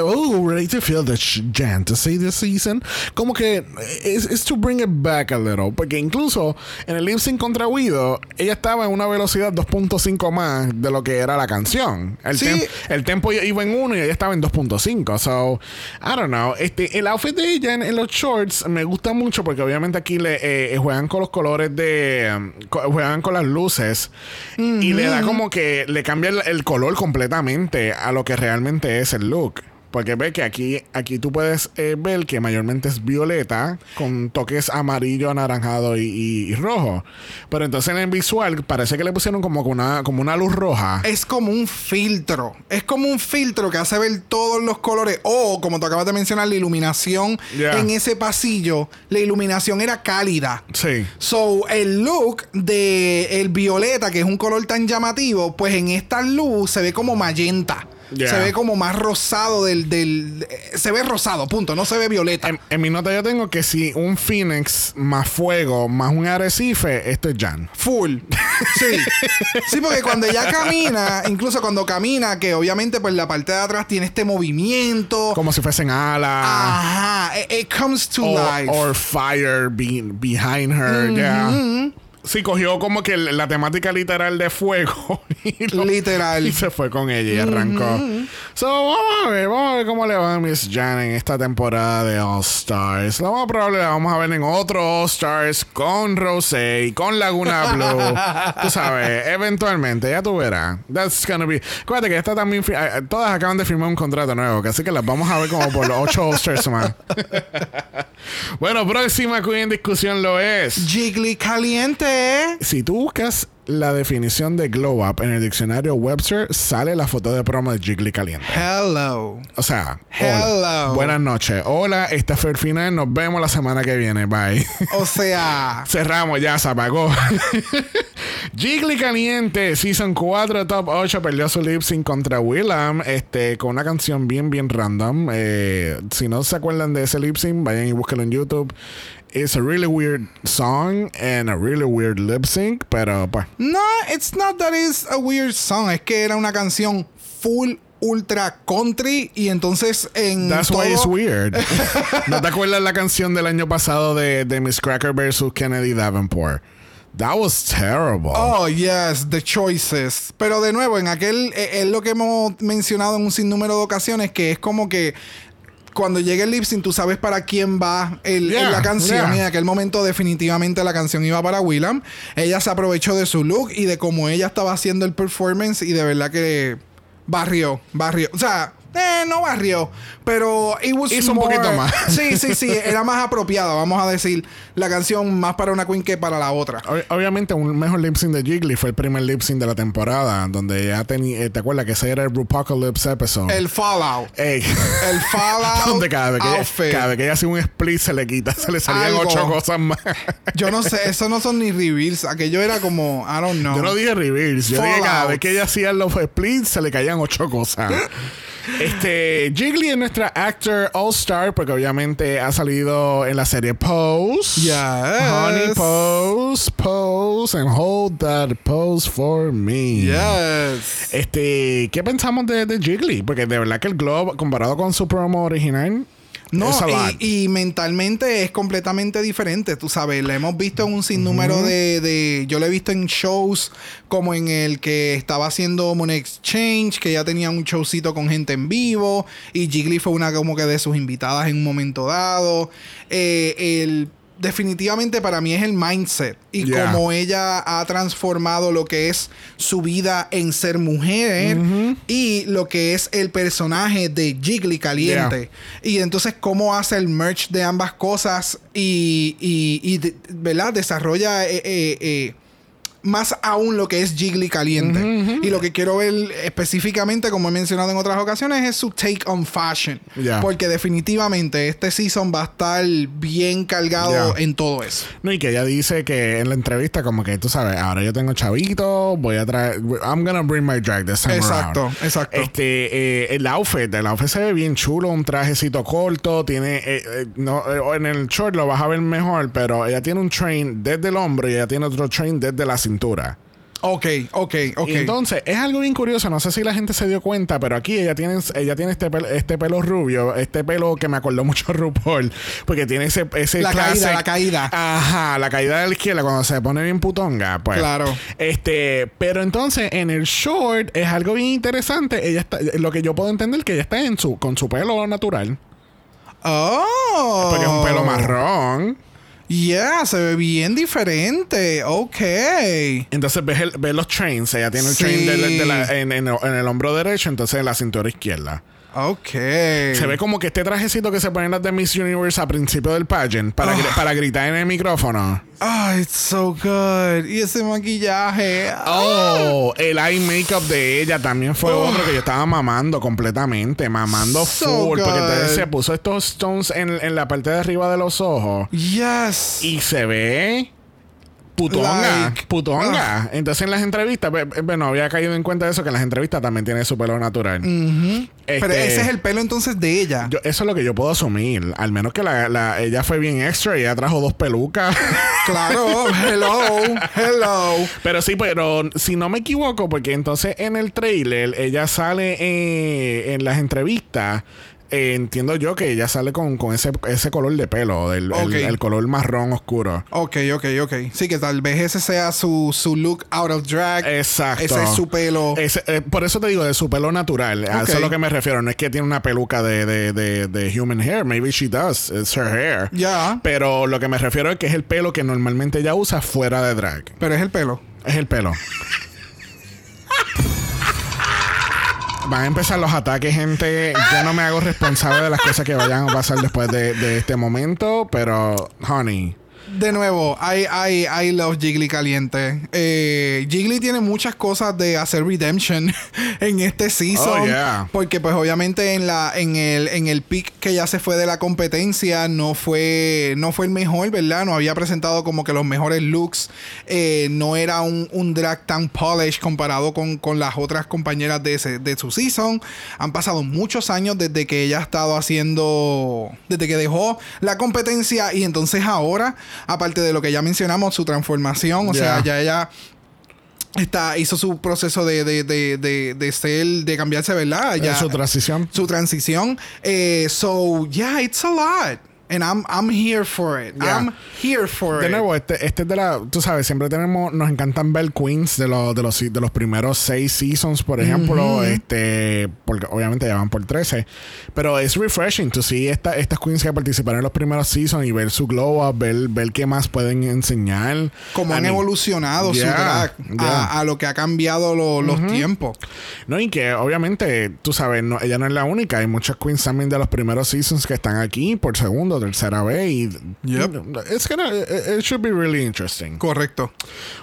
oh, ready to feel the see this season, como que es to bring it back a little, porque incluso en el lip sync contra Guido, ella estaba en una velocidad 2.5 más de lo que era la canción. El, Sí. tem- el tempo iba en 1 y ella estaba en 2.5. So, I don't know. Este, el outfit de ella en, en los shorts me gusta mucho porque obviamente aquí le eh, juegan con los colores de. um, juegan con las luces y le da como que le cambia el, el color completamente a lo que realmente es el look. Porque ve que aquí, aquí tú puedes eh, ver que mayormente es violeta con toques amarillo, anaranjado y, y- y rojo. Pero entonces en el visual parece que le pusieron como una, como una luz roja. es como un filtro. Es como un filtro que hace ver todos los colores. O, como tú acabas de mencionar, la iluminación Yeah. en ese pasillo. La iluminación era cálida. Sí. So, el look de el violeta, que es un color tan llamativo, pues en esta luz se ve como magenta. Yeah. Se ve como más rosado del, del... eh, Se ve rosado, punto. No se ve violeta. En, en mi nota yo tengo que si un Phoenix más fuego más un arrecife, esto es Jan. Full. Sí. Sí, porque cuando ella camina, incluso cuando camina, que obviamente pues la parte de atrás tiene este movimiento. Como si fuesen alas. Ajá. It, it comes to o life. or fire be- behind her. yeah. Sí, cogió como que la temática literal de fuego. y lo- Literal. Y se fue con ella y arrancó. So, vamos a ver, vamos a ver cómo le va a Miss Jan en esta temporada de All Stars. Lo más probable la vamos a ver en otro All Stars con Rosé y con Laguna Blue. tú sabes, eventualmente, ya tú verás. That's gonna be. Acuérdate que esta también. eh, Todas acaban de firmar un contrato nuevo, así que las vamos a ver como por los ocho All Stars más. bueno, próxima queen en discusión lo es. Jiggly caliente. Si tú buscas la definición de glow up en el diccionario Webster, sale la foto de promo de Jiggly caliente. Hello. O sea, hola. Hello. buenas noches. Hola, esta fue el final. Nos vemos la semana que viene. Bye. O sea, Cerramos, ya se apagó. Jiggly Caliente, Season 4, Top 8, perdió su lip sync contra Willam este, con una canción bien, bien random. Eh, si no se acuerdan de ese lip sync, vayan y búsquenlo en YouTube. It's a really weird song and a really weird lip sync, pero pues. no, it's not that it's a weird song. Es que era una canción full ultra country y entonces en That's todo- why it's weird. ¿No te acuerdas la canción del año pasado de, de Miss Cracker versus Kennedy Davenport? That was terrible. Oh, yes, the choices. Pero de nuevo, en aquel, eh, es lo que hemos mencionado en un sinnúmero de ocasiones, que es como que cuando llega el lip sync, tú sabes para quién va el, Yeah, la canción. yeah. Y en aquel momento, definitivamente, la canción iba para Willam. Ella se aprovechó de su look y de cómo ella estaba haciendo el performance, y de verdad que barrió, barrió. O sea. Eh, no barrió, pero it was Hizo un poquito más. Sí, sí, sí, era más apropiada, vamos a decir, la canción más para una queen que para la otra. Ob- Obviamente, un mejor lip sync de Jiggly fue el primer lip sync de la temporada, donde ya tenía, eh, ¿te acuerdas que ese era el Rupocalypse episode? El Fallout. Ey. El Fallout. donde cada vez, que ella, cada vez que ella hacía un split se le quita, se le salían Algo. ocho cosas más. Yo no sé, eso no son ni reveals. Aquello era como, I don't know. Yo no dije reveals, yo dije cada Fallout. vez que ella hacía los splits se le caían ocho cosas. Este, Jiggly es nuestra actor all-star porque obviamente ha salido en la serie Pose. Yes. Honey Pose, Pose, and hold that pose for me. Yes. Este, ¿qué pensamos de, de Jiggly? Porque de verdad que el globo, comparado con su promo original, No, y, y mentalmente es completamente diferente, tú sabes. La hemos visto en un sinnúmero de, de- Yo la he visto en shows como en el que estaba haciendo Moon Exchange, que ya tenía un showcito con gente en vivo. Y Jiggly fue una como que de sus invitadas en un momento dado. Eh, el. Definitivamente para mí es el mindset y Yeah. como ella ha transformado lo que es su vida en ser mujer y lo que es el personaje de Jiggly Caliente. Y entonces cómo hace el merch de ambas cosas y, y, y ¿verdad? Desarrolla eh, eh, eh, más aún lo que es Jiggly Caliente. Y lo que quiero ver específicamente, como he mencionado en otras ocasiones, es su take on fashion. Porque definitivamente este season va a estar bien cargado en todo eso. No, y que ella dice que en la entrevista, como que tú sabes, ahora yo tengo chavito, voy a traer. I'm gonna bring my drag this time Exacto, around. exacto. Este, eh, el outfit, el outfit se ve bien chulo, un trajecito corto, tiene. eh, eh, no, en el short lo vas a ver mejor, pero ella tiene un train desde el hombro y ella tiene otro train desde la cintura. Ok, ok, ok. Y entonces, es algo bien curioso, no sé si la gente se dio cuenta, pero aquí ella tiene, ella tiene este, pelo, este pelo rubio, este pelo que me acordó mucho a RuPaul, porque tiene ese, ese La caída, classic- la caída. Ajá, la caída de la izquierda cuando se pone bien putonga, pues. Claro. Este, pero entonces en el short es algo bien interesante, ella está, lo que yo puedo entender que ella está en su, con su pelo natural, Oh. porque es un pelo marrón. Yeah, se ve bien diferente. Ok. Entonces ves, el- ves los trains, ella tiene el Sí. train de la- de la- en, en el- en el hombro derecho, entonces en la cintura izquierda. Ok. Se ve como que este trajecito que se ponen las de Miss Universe a principio del pageant para, gri- para gritar en el micrófono. Oh, it's so good. Y ese maquillaje. Oh, el eye makeup de ella también fue Oh. otro que yo estaba mamando completamente, mamando So full, porque entonces se puso estos stones en, en la parte de arriba de los ojos Yes. y se ve putonga, Like, putonga. Entonces en las entrevistas, bueno, había caído en cuenta de eso que en las entrevistas también tiene su pelo natural. Pero Este- ese es el pelo entonces de ella. Yo- eso es lo que yo puedo asumir. Al menos que la, la- ella fue bien extra y ella trajo dos pelucas. Claro. Hello. Hello. pero sí, pero si no me equivoco, porque entonces en el trailer ella sale eh, en las entrevistas. Eh, entiendo yo que ella sale con, con ese, ese color de pelo, del, el- el, color marrón oscuro. Ok, ok, ok. Sí, que tal vez ese sea su, su look out of drag. Exacto. Ese es su pelo. Ese- eh, por eso te digo, de su pelo natural. A eso es lo que me refiero. No es que tiene una peluca de, de, de, de human hair. Maybe she does. It's her hair. Ya. Pero lo que me refiero es que es el pelo que normalmente ella usa fuera de drag. Pero es el pelo. Es el pelo. Van a empezar los ataques, gente. Yo no me hago responsable de las cosas que vayan a pasar después de, de este momento, pero, honey. De nuevo, I, I, I love Jiggly caliente. Eh, Jiggly tiene muchas cosas de hacer redemption en este season. Oh, yeah. Porque pues obviamente en la en el en el pick que ya se fue de la competencia no fue no fue el mejor, ¿verdad? No había presentado como que los mejores looks. Eh, no era un, un drag tan polished comparado con, con las otras compañeras de, ese, de su season. Han pasado muchos años desde que ella ha estado haciendo desde que dejó la competencia y entonces ahora aparte de lo que ya mencionamos, su transformación, o sea, ya ella está, hizo su proceso de, de, de, de, de ser, de cambiarse, ¿verdad? Ya, su transición. su transición. Eh, so, yeah, it's a lot. And I'm, I'm here for it. Yeah. I'm here for De it. nuevo, este, este es de la. Tú sabes, siempre tenemos. Nos encantan ver queens de, los de, los, de los primeros seis seasons, por ejemplo. Este. Porque obviamente ya van por 13. Pero es refreshing to see esta, estas queens que participaron en los primeros seasons y ver su glow up, ver, ver qué más pueden enseñar. Como I han evolucionado yeah, su drag yeah. a, a lo que ha cambiado lo- los tiempos. No, y que obviamente, tú sabes, no, ella no es la única. Hay muchas queens también de los primeros seasons que están aquí por segundo, segunda o tercera vez. Y Yep. gonna, it, it should be really interesting. Correcto.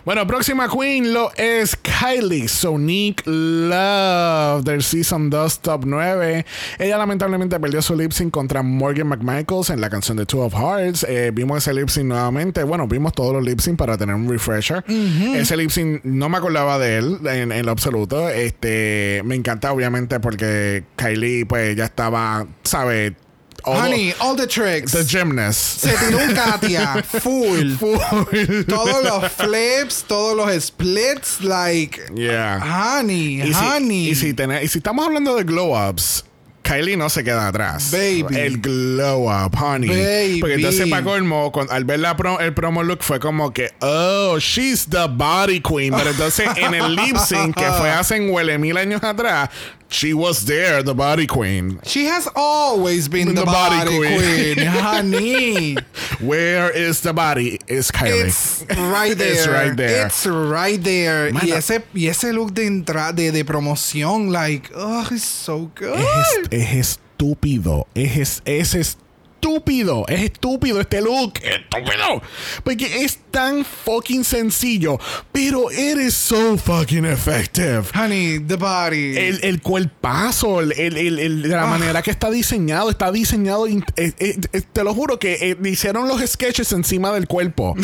Bueno, próxima queen lo es Kylie Sonic Love del Season 2 Top 9. Ella lamentablemente perdió su lip sync contra Morgan McMichaels en la canción de Two of Hearts. Eh, vimos ese lip sync nuevamente. Bueno, vimos todos los lip sync para tener un refresher. Ese lip sync no me acordaba de él en, en lo absoluto. Este, me encanta obviamente porque Kylie pues ya estaba, ¿sabe? Honey, all the tricks. the gymnast. Se tiró un Katia. Full. Full. todos los flips, todos los splits, like. Yeah. Honey, Y si, honey. y, si tene- y si estamos hablando de glow ups, Kylie no se queda atrás. Baby. El glow up, honey. Baby. Porque entonces para colmo, al ver la pro- el promo look fue como que, oh, she's the body queen. Pero entonces en el lip sync que fue hace en huele mil años atrás, she was there, the body queen. She has always been the, The body body, queen. queen. honey. Where is the body? Is Kylie. It's right there. It's right there. It's right there. Y ese, y ese look de entrada, de, de promoción, like, oh, it's so good. Es, es estúpido. Es, es estúpido. Es estúpido este look. Estúpido. Porque es tan fucking sencillo. Pero is so fucking effective. Honey, the body. El, el cuerpazo, el, el- el- la Ah. manera que está diseñado, está diseñado. eh, eh, eh, te lo juro que hicieron los sketches encima del cuerpo.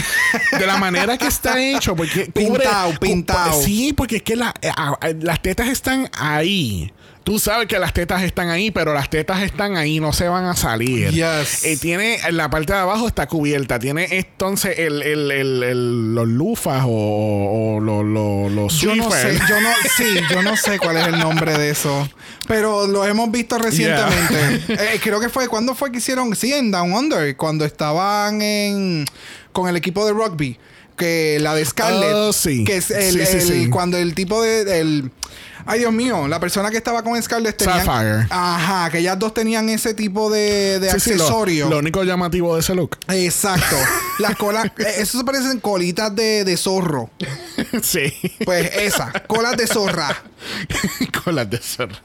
De la manera que está hecho, porque cubre- cu- pintao. Sí, porque es que la- ah, las tetas están ahí. Tú sabes que las tetas están ahí, pero las tetas están ahí, no se van a salir. Yes. Eh, tiene, en la parte de abajo está cubierta. Tiene entonces el, el- el- el- los lufas o, o los, los Yo no sé, Swiffer. yo no, sí, yo no sé cuál es el nombre de eso. Pero lo hemos visto recientemente. Eh, creo que fue, ¿cuándo fue que hicieron? Sí, en Down Under, cuando estaban en con el equipo de rugby. Que la de Scarlett. Oh, sí. Que es el, Sí, sí, el- sí. cuando el tipo de. el- ay, Dios mío, la persona que estaba con Scarlett tenía. Sapphire. Ajá, que ellas dos tenían ese tipo de, de Sí, sí, lo- accesorio. lo, único llamativo de ese look. Exacto. Las colas, eh, eso se parecen colitas de, de zorro. sí. Pues esa, colas de zorra. Con las de zorra.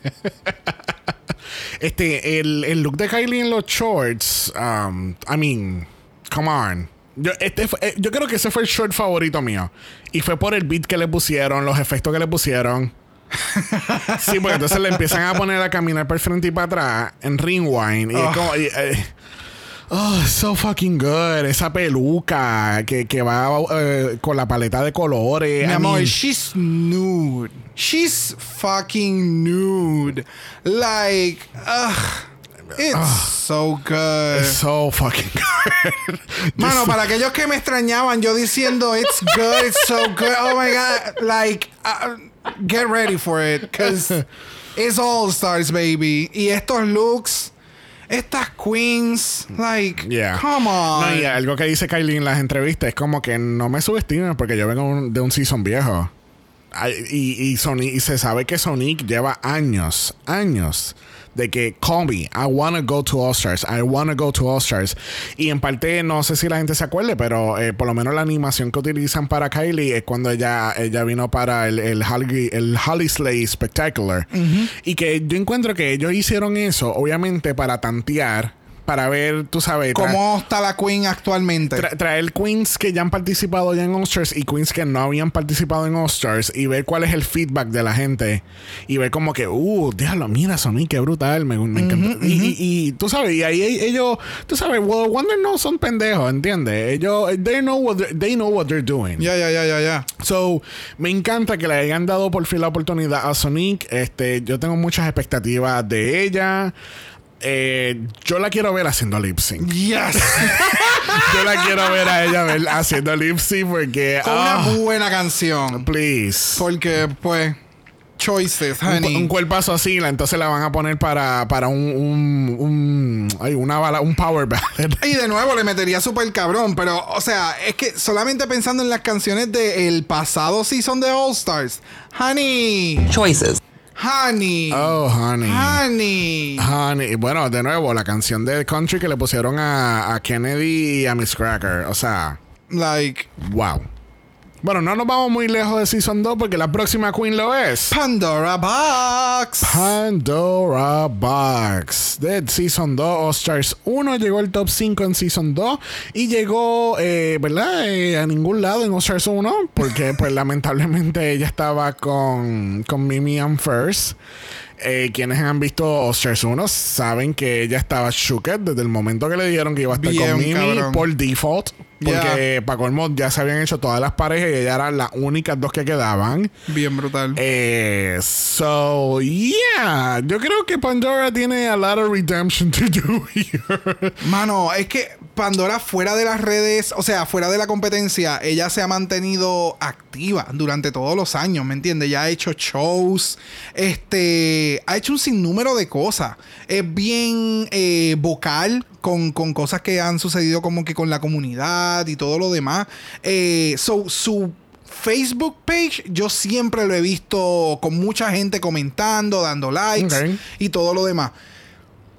Este, el, el look de Kylie en los shorts. Um, I mean, come on. Yo, este fue- eh, yo creo que ese fue el short favorito mío. Y fue por el beat que le pusieron, los efectos que le pusieron. Sí, porque entonces le empiezan a poner a caminar para el frente y para atrás en rewind. Y es Oh. como. y, eh, Oh, so fucking good. Esa peluca que, que va eh, con la paleta de colores. Mi I amor, mean, she's nude. She's fucking nude. Like, ugh. It's so good. it's so fucking good. Mano, para aquellos que me extrañaban, yo diciendo it's good, it's so good. Oh my god, like, uh, get ready for it, cause it's all stars, baby. Y estos looks, estas queens, like, Yeah. come on. No, y algo que dice Kylie en las entrevistas es como que no me subestimen porque yo vengo un- de un season viejo. Y, y, Sonic- y se sabe que Sonic lleva años, años de que call me, I wanna go to All Stars, I wanna go to All Stars. Y en parte, no sé si la gente se acuerde, pero eh, por lo menos la animación que utilizan para Kylie es cuando ella, ella vino para el, el, Holly, el Holly Slay Spectacular. Y que yo encuentro que ellos hicieron eso, obviamente, para tantear, para ver, tú sabes, ¿Cómo está la queen actualmente? Tra- traer queens que ya han participado ya en All Stars y queens que no habían participado en All Stars y ver cuál es el feedback de la gente y ver como que, uh, déjalo, mira, Sonic, qué brutal, me, me encanta. y, y- y tú sabes, y ahí ellos, tú sabes, well, Wonder no son pendejos, ¿entiendes? Ellos, they know what they're, they know what they're doing. Ya, ya, ya, ya, ya. So, me encanta que le hayan dado por fin la oportunidad a Sonic. Este, yo tengo muchas expectativas de ella. Eh, yo la quiero ver haciendo lip sync. Yes. Yo la quiero ver a ella ver- haciendo lip sync porque. Con ah, una buena canción. please. Porque, pues, choices, Un, honey. un cuerpazo así, la- entonces la van a poner para, para un, un, un, ay, una bala, un power ballad. Y de nuevo le metería súper cabrón, pero, o sea, es que solamente pensando en las canciones del pasado season de All Stars. Honey, choices. Honey, Oh, honey. honey. Honey. Bueno, de nuevo, la canción de country que le pusieron a, a Kennedy y a Miss Cracker. O sea, Like, wow. Bueno, no nos vamos muy lejos de Season 2 porque la próxima Queen lo es. Pandora Box. Pandora Box. De Season 2, All Stars 1 llegó al top 5 en Season 2 y llegó, eh, ¿verdad? Eh, a ningún lado en All Stars 1 porque pues lamentablemente ella estaba con, con Mimi and First. Eh, quienes han visto All-Stars 1 saben que ella estaba shooked desde el momento que le dijeron que iba a estar Bien, con Mimi cabrón. por default. Porque para colmo ya se habían hecho todas las parejas y ella eran las únicas dos que quedaban. Bien brutal. Eh, so, yeah. Yo creo que Pandora tiene a lot of redemption to do here. Mano, es que Pandora fuera de las redes, o sea, fuera de la competencia, ella se ha mantenido activa durante todos los años, ¿me entiendes? Ya ha hecho shows, este, ha hecho un sinnúmero de cosas. Es bien eh, vocal con, con cosas que han sucedido como que con la comunidad y todo lo demás. Eh, so, su Facebook page yo siempre lo he visto con mucha gente comentando, dando likes y todo lo demás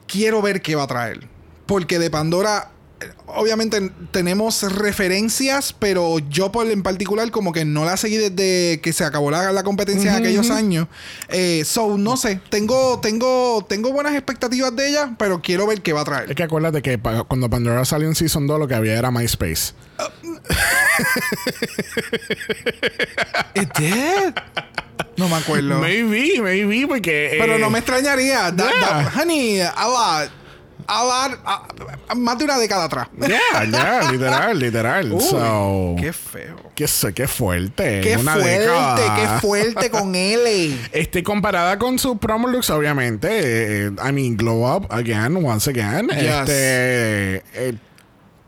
quiero ver qué va a traer. Porque de Pandora, obviamente tenemos referencias, pero yo por en particular como que no la seguí desde que se acabó la, la competencia en aquellos años. Eh, so, no sé, tengo, tengo, tengo buenas expectativas de ella, pero quiero ver qué va a Es traer. que acuérdate que pa- cuando Pandora salió en Season 2 lo que había era MySpace. ¿It did? No me acuerdo. Maybe, maybe, porque... pero eh, no me extrañaría. Yeah. da- honey, a lot. A a- más de una década atrás. Yeah, yeah, literal, literal. Uy, so, qué feo. qué, fuerte. Qué una fuerte, década. qué fuerte con L. Este, comparada con su promo looks, obviamente. eh, I mean, glow up again, once again. Yes. Este. eh,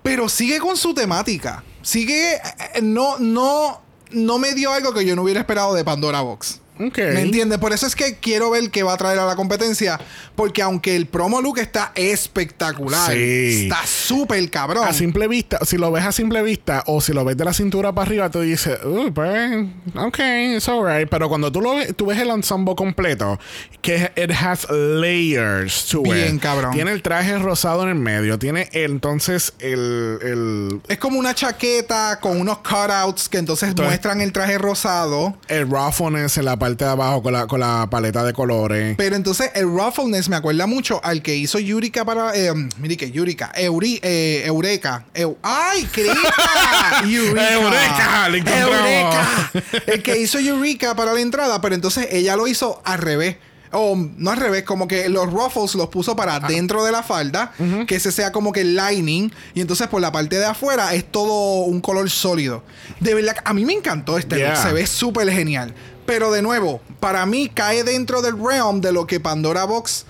Pero sigue con su temática. Sigue. eh, No, no. No me dio algo que yo no hubiera esperado de Pandora Box. Ok. ¿Me entiendes? Por eso es que quiero ver qué va a traer a la competencia. Porque aunque el promo look está espectacular, Sí. está súper cabrón. A simple vista, si lo ves a simple vista o si lo ves de la cintura para arriba, tú dices, "Uh, pues, ok, it's alright. Pero cuando tú lo ves, tú ves el ensemble completo, que it has layers to Bien, it. cabrón. Tiene el traje rosado en el medio, tiene el- entonces el, el, Es como una chaqueta con unos cutouts que entonces Entonces- muestran el traje rosado. el roughness en la parte de abajo con la, con la paleta de colores. Pero entonces el ruffleness me acuerda mucho al que hizo Yurika para. Eh, mire que Yurika. Euri, eh, Eureka. Eu- ¡Ay! Eureka. Eureka, le. Eureka. El que hizo Eureka para la entrada, pero entonces ella lo hizo al revés. O no al revés, como que los ruffles los puso para Ah. dentro de la falda, que ese sea como que el lining, y entonces por la parte de afuera es todo un color sólido. De verdad, a mí me encantó este Yeah. look, se ve súper genial. Pero de nuevo, para mí cae dentro del realm de lo que Pandora Box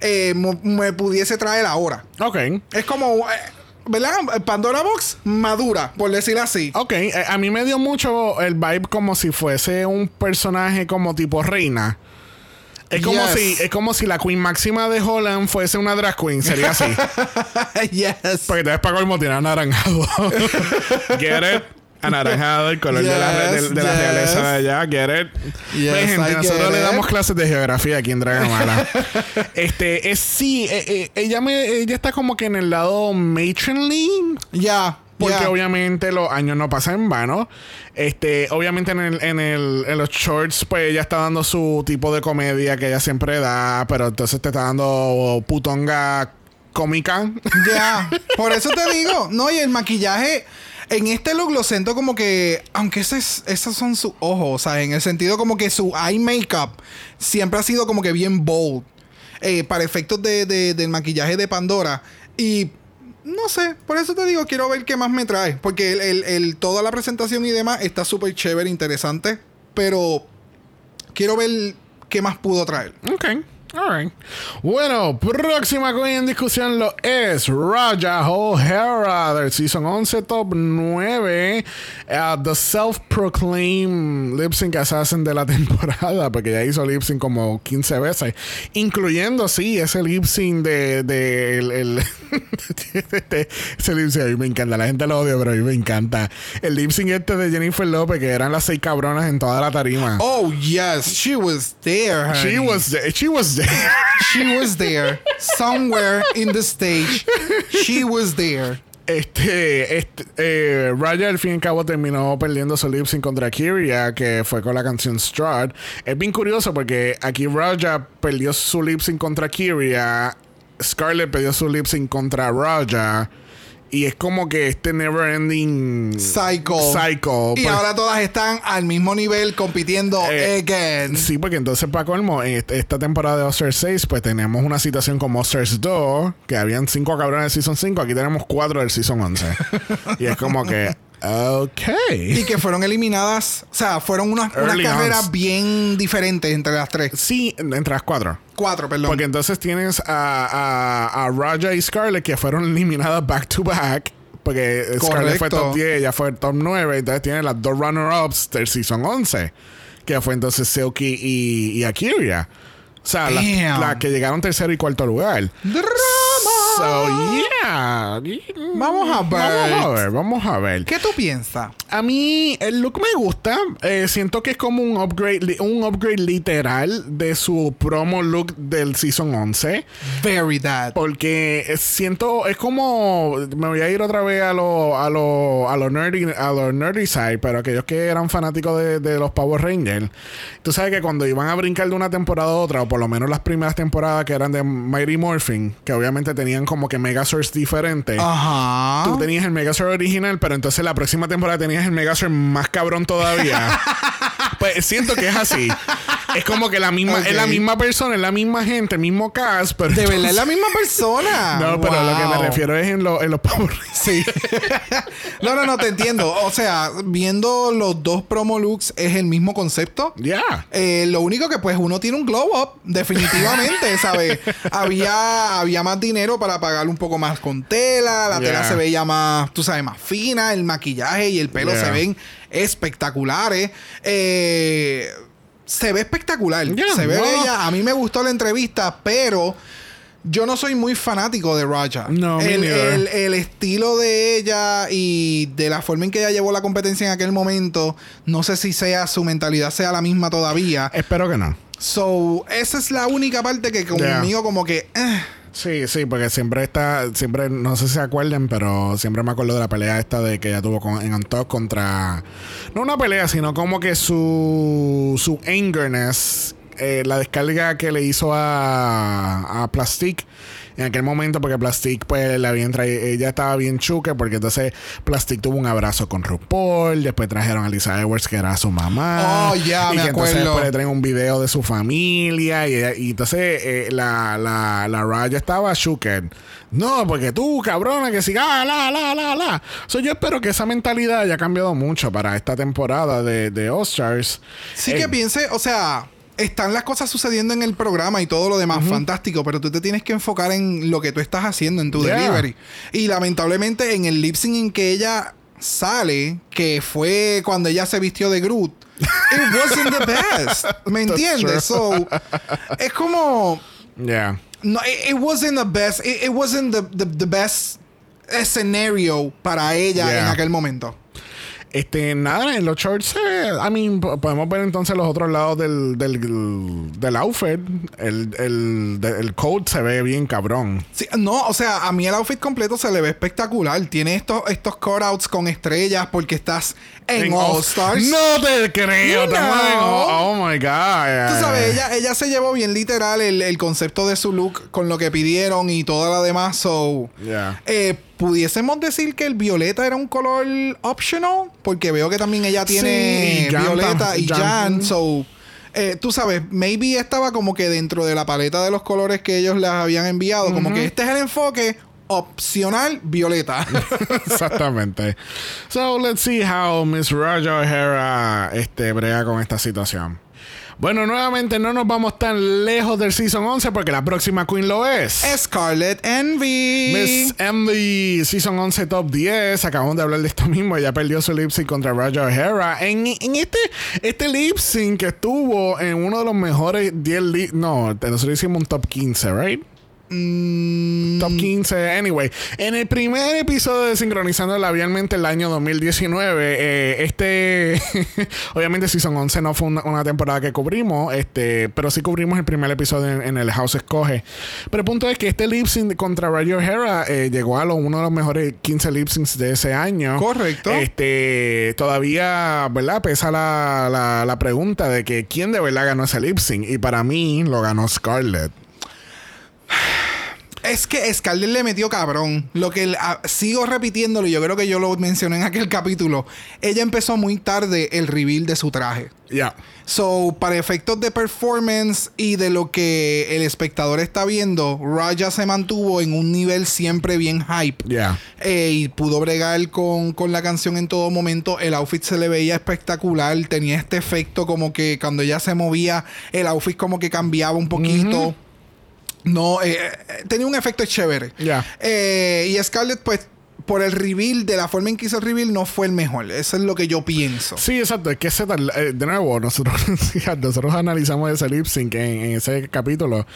eh, me pudiese traer ahora. Ok. Es como, eh, ¿verdad? Pandora Box madura, por decirlo así. Ok, eh, a mí me dio mucho el vibe como si fuese un personaje como tipo reina. Es como Yes. si es como si la Queen Máxima de Holland fuese una drag queen, sería así. yes. Porque te ves para colmo tiene anaranjado. Get it? Anaranjado, el color de la, de, Yes, de la yes. realeza de allá. Get it? Yes, Pues, gente, I nosotros get le it. damos clases de geografía aquí en Dragamala. este, es sí, eh, eh, ella me, ella está como que en el lado matronly. Ya. Porque ya. obviamente los años no pasan en vano. Este, obviamente en, el, en, el, en los shorts, pues ella está dando su tipo de comedia que ella siempre da, pero entonces te está dando putonga cómica. Ya, por eso te digo. No, y el maquillaje. En este look lo siento como que, aunque esos son sus ojos, o sea, en el sentido como que su eye makeup siempre ha sido como que bien bold. eh, para efectos de, de- del maquillaje de Pandora. Y no sé, por eso te digo, quiero ver qué más me trae. Porque el- el- toda la presentación y demás está súper chévere, interesante. Pero quiero ver qué más pudo traer. Ok. Alright. Bueno, próxima queen en discusión lo es Raja O'Hara del Season 11 Top 9. uh, the self-proclaimed lip sync assassin de la temporada, porque ya hizo lip sync como 15 veces, incluyendo, sí, ese lip sync de. de el- este- ese lip sync a mí me encanta. La gente lo odia, pero a mí me encanta. El lip sync este de Jennifer Lopez, que eran las seis cabronas en toda la tarima. Oh, yes, she was there. She honey. was there. She was there. She was there. Somewhere in the stage. She was there. Este, este eh, Raya al fin y al cabo terminó perdiendo su lip sync contra Kyria, que fue con la canción Strut. Es bien curioso porque aquí Raja perdió su lip sync contra Kyria, Scarlett perdió su lip sync contra Raja. Y es como que este never ending Cycle. cycle. Y Pues- ahora todas están al mismo nivel compitiendo Eh, again. Sí, porque entonces para colmo, en est- esta temporada de All-Stars 6, pues tenemos una situación como All-Stars 2, que habían cinco cabrones del Season 5, aquí tenemos cuatro del Season 11. y es como que, ok. Y que fueron eliminadas, o sea, fueron unas, unas carreras ons. bien diferentes entre las tres. Sí, entre las cuatro. Cuatro, perdón. Porque entonces tienes a, a, a Raja y Scarlett que fueron eliminadas back to back. Porque Scarlett fue top 10, ella fue top 9. Entonces tiene las dos runner-ups del Season 11. Que fue entonces Silky y, y Akiria. O sea, las las que llegaron tercero y cuarto lugar. So, yeah. Vamos a ver. Vamos a ver, vamos a ver. ¿Qué tú piensas? A mí el look me gusta. Eh, siento que es como un upgrade, un upgrade literal de su promo look del Season 11. Very that. Porque siento, es como. Me voy a ir otra vez a lo, a lo, a lo nerdy, a lo nerdy side, pero aquellos que eran fanáticos de, de los Power Rangers. Tú sabes que cuando iban a brincar de una temporada a otra, o por lo menos las primeras temporadas que eran de Mighty Morphin, que obviamente tenían como que Megazords diferentes. Ajá. Tú tenías el Megazord original, pero entonces la próxima temporada tenías el Megazord más cabrón todavía. pues siento que es así. Es como que la misma, es la misma persona, es la misma gente, el mismo cast, pero De verdad es la misma persona. no, pero lo que me Wow. refiero es en, lo- en los Power Rangers. Sí. no, no, no, te entiendo. O sea, viendo los dos promo looks es el mismo concepto. Ya. Eh, lo único que pues uno tiene un glow up, definitivamente, ¿sabes? había, había más dinero para pagar un poco más con tela, la tela se veía más, tú sabes, más fina, el maquillaje y el pelo Yeah. se ven espectaculares. Eh, se ve espectacular, Yeah, se ve no. bella. A mí me gustó la entrevista, pero yo no soy muy fanático de Raja. No, el- el estilo de ella y de la forma en que ella llevó la competencia en aquel momento, no sé si sea su mentalidad sea la misma todavía. Espero que no. So, esa es la única parte que conmigo como que... eh, Sí, sí, porque siempre está, siempre, no sé si se acuerdan, pero siempre me acuerdo de la pelea esta de que ella tuvo con, en Untucked contra, no una pelea, sino como que su, su angerness, eh, la descarga que le hizo a, a Plastic en aquel momento, porque Plastic, pues, la habían traído, ella estaba bien chuca, porque entonces Plastic tuvo un abrazo con RuPaul, después trajeron a Lisa Edwards, que era su mamá. Oh, ya, y me que entonces después le traen un video de su familia y, y entonces eh, la, la, la Raya estaba shooked. No, porque tú, cabrona, que siga, la, la, la, la. So, yo espero que esa mentalidad haya cambiado mucho para esta temporada de, de All Stars. sí Eh, que piense, o sea, están las cosas sucediendo en el programa y todo lo demás, fantástico, pero tú te tienes que enfocar en lo que tú estás haciendo en tu Yeah. delivery. Y lamentablemente en el lip sync en que ella sale, que fue cuando ella se vistió de Groot, it wasn't the best. ¿Me entiendes? So, es como... Yeah. No, it, it wasn't the best. It, it wasn't the, the, the best escenario para ella Yeah. en aquel momento. Este, nada, en los shorts, eh, I mean, po- podemos ver entonces los otros lados del, del, del outfit. El, el, el coat se ve bien cabrón. Sí, no, o sea, a mí el outfit completo se le ve espectacular. Tiene estos, estos cutouts con estrellas porque estás en, All Stars. No te creo. En know. oh, oh my God. Tú sabes, ella, ella se llevó bien literal el, el concepto de su look con lo que pidieron y toda la demás. So, Yeah. eh, pudiésemos decir que el violeta era un color optional, porque veo que también ella tiene Sí, violeta y Jan- so eh, tú sabes, maybe estaba como que dentro de la paleta de los colores que ellos les habían enviado, como que este es el enfoque opcional violeta. Exactamente. So, let's see how Miss Raja O'Hara este, brega con esta situación. Bueno, nuevamente no nos vamos tan lejos del Season 11 porque la próxima Queen lo es. Scarlet Envy. Miss Envy, Season 11 Top 10. Acabamos de hablar de esto mismo. Ella perdió su lip sync contra Raja O'Hara. En, en este, este lip sync que estuvo en uno de los mejores 10 lip... No, nosotros hicimos un top 15, ¿right? Mm, Top 15, anyway. En el primer episodio de Sincronizando Labialmente el año 2019, eh, este, obviamente Season 11 no fue una, una temporada que cubrimos, este, pero sí cubrimos el primer episodio en, en el House Escoge. Pero el punto es que este lip sync contra Ray O'Hara eh, llegó a lo, uno de los mejores 15 lip syncs de ese año. Correcto. Este, todavía, ¿verdad? Pesa la, la, la pregunta de que quién de verdad ganó ese lip sync. Y para mí lo ganó Scarlett. Es que Scarlett le metió cabrón. Lo que ah, sigo repitiéndolo, y yo creo que yo lo mencioné en aquel capítulo. Ella empezó muy tarde el reveal de su traje. Ya. So, para efectos de performance y de lo que el espectador está viendo, Raya se mantuvo en un nivel siempre bien hype. Ya. Eh, y pudo bregar con, con la canción en todo momento. El outfit se le veía espectacular. Tenía este efecto como que cuando ella se movía, el outfit como que cambiaba un poquito. No, eh, eh, tenía un efecto chévere. Ya. Eh, y Scarlett, pues, por el reveal, de la forma en que hizo el reveal, no fue el mejor. Eso es lo que yo pienso. Sí, exacto. Es que ese tal- eh, de nuevo, nosotros, nosotros analizamos ese lip sync en, en ese capítulo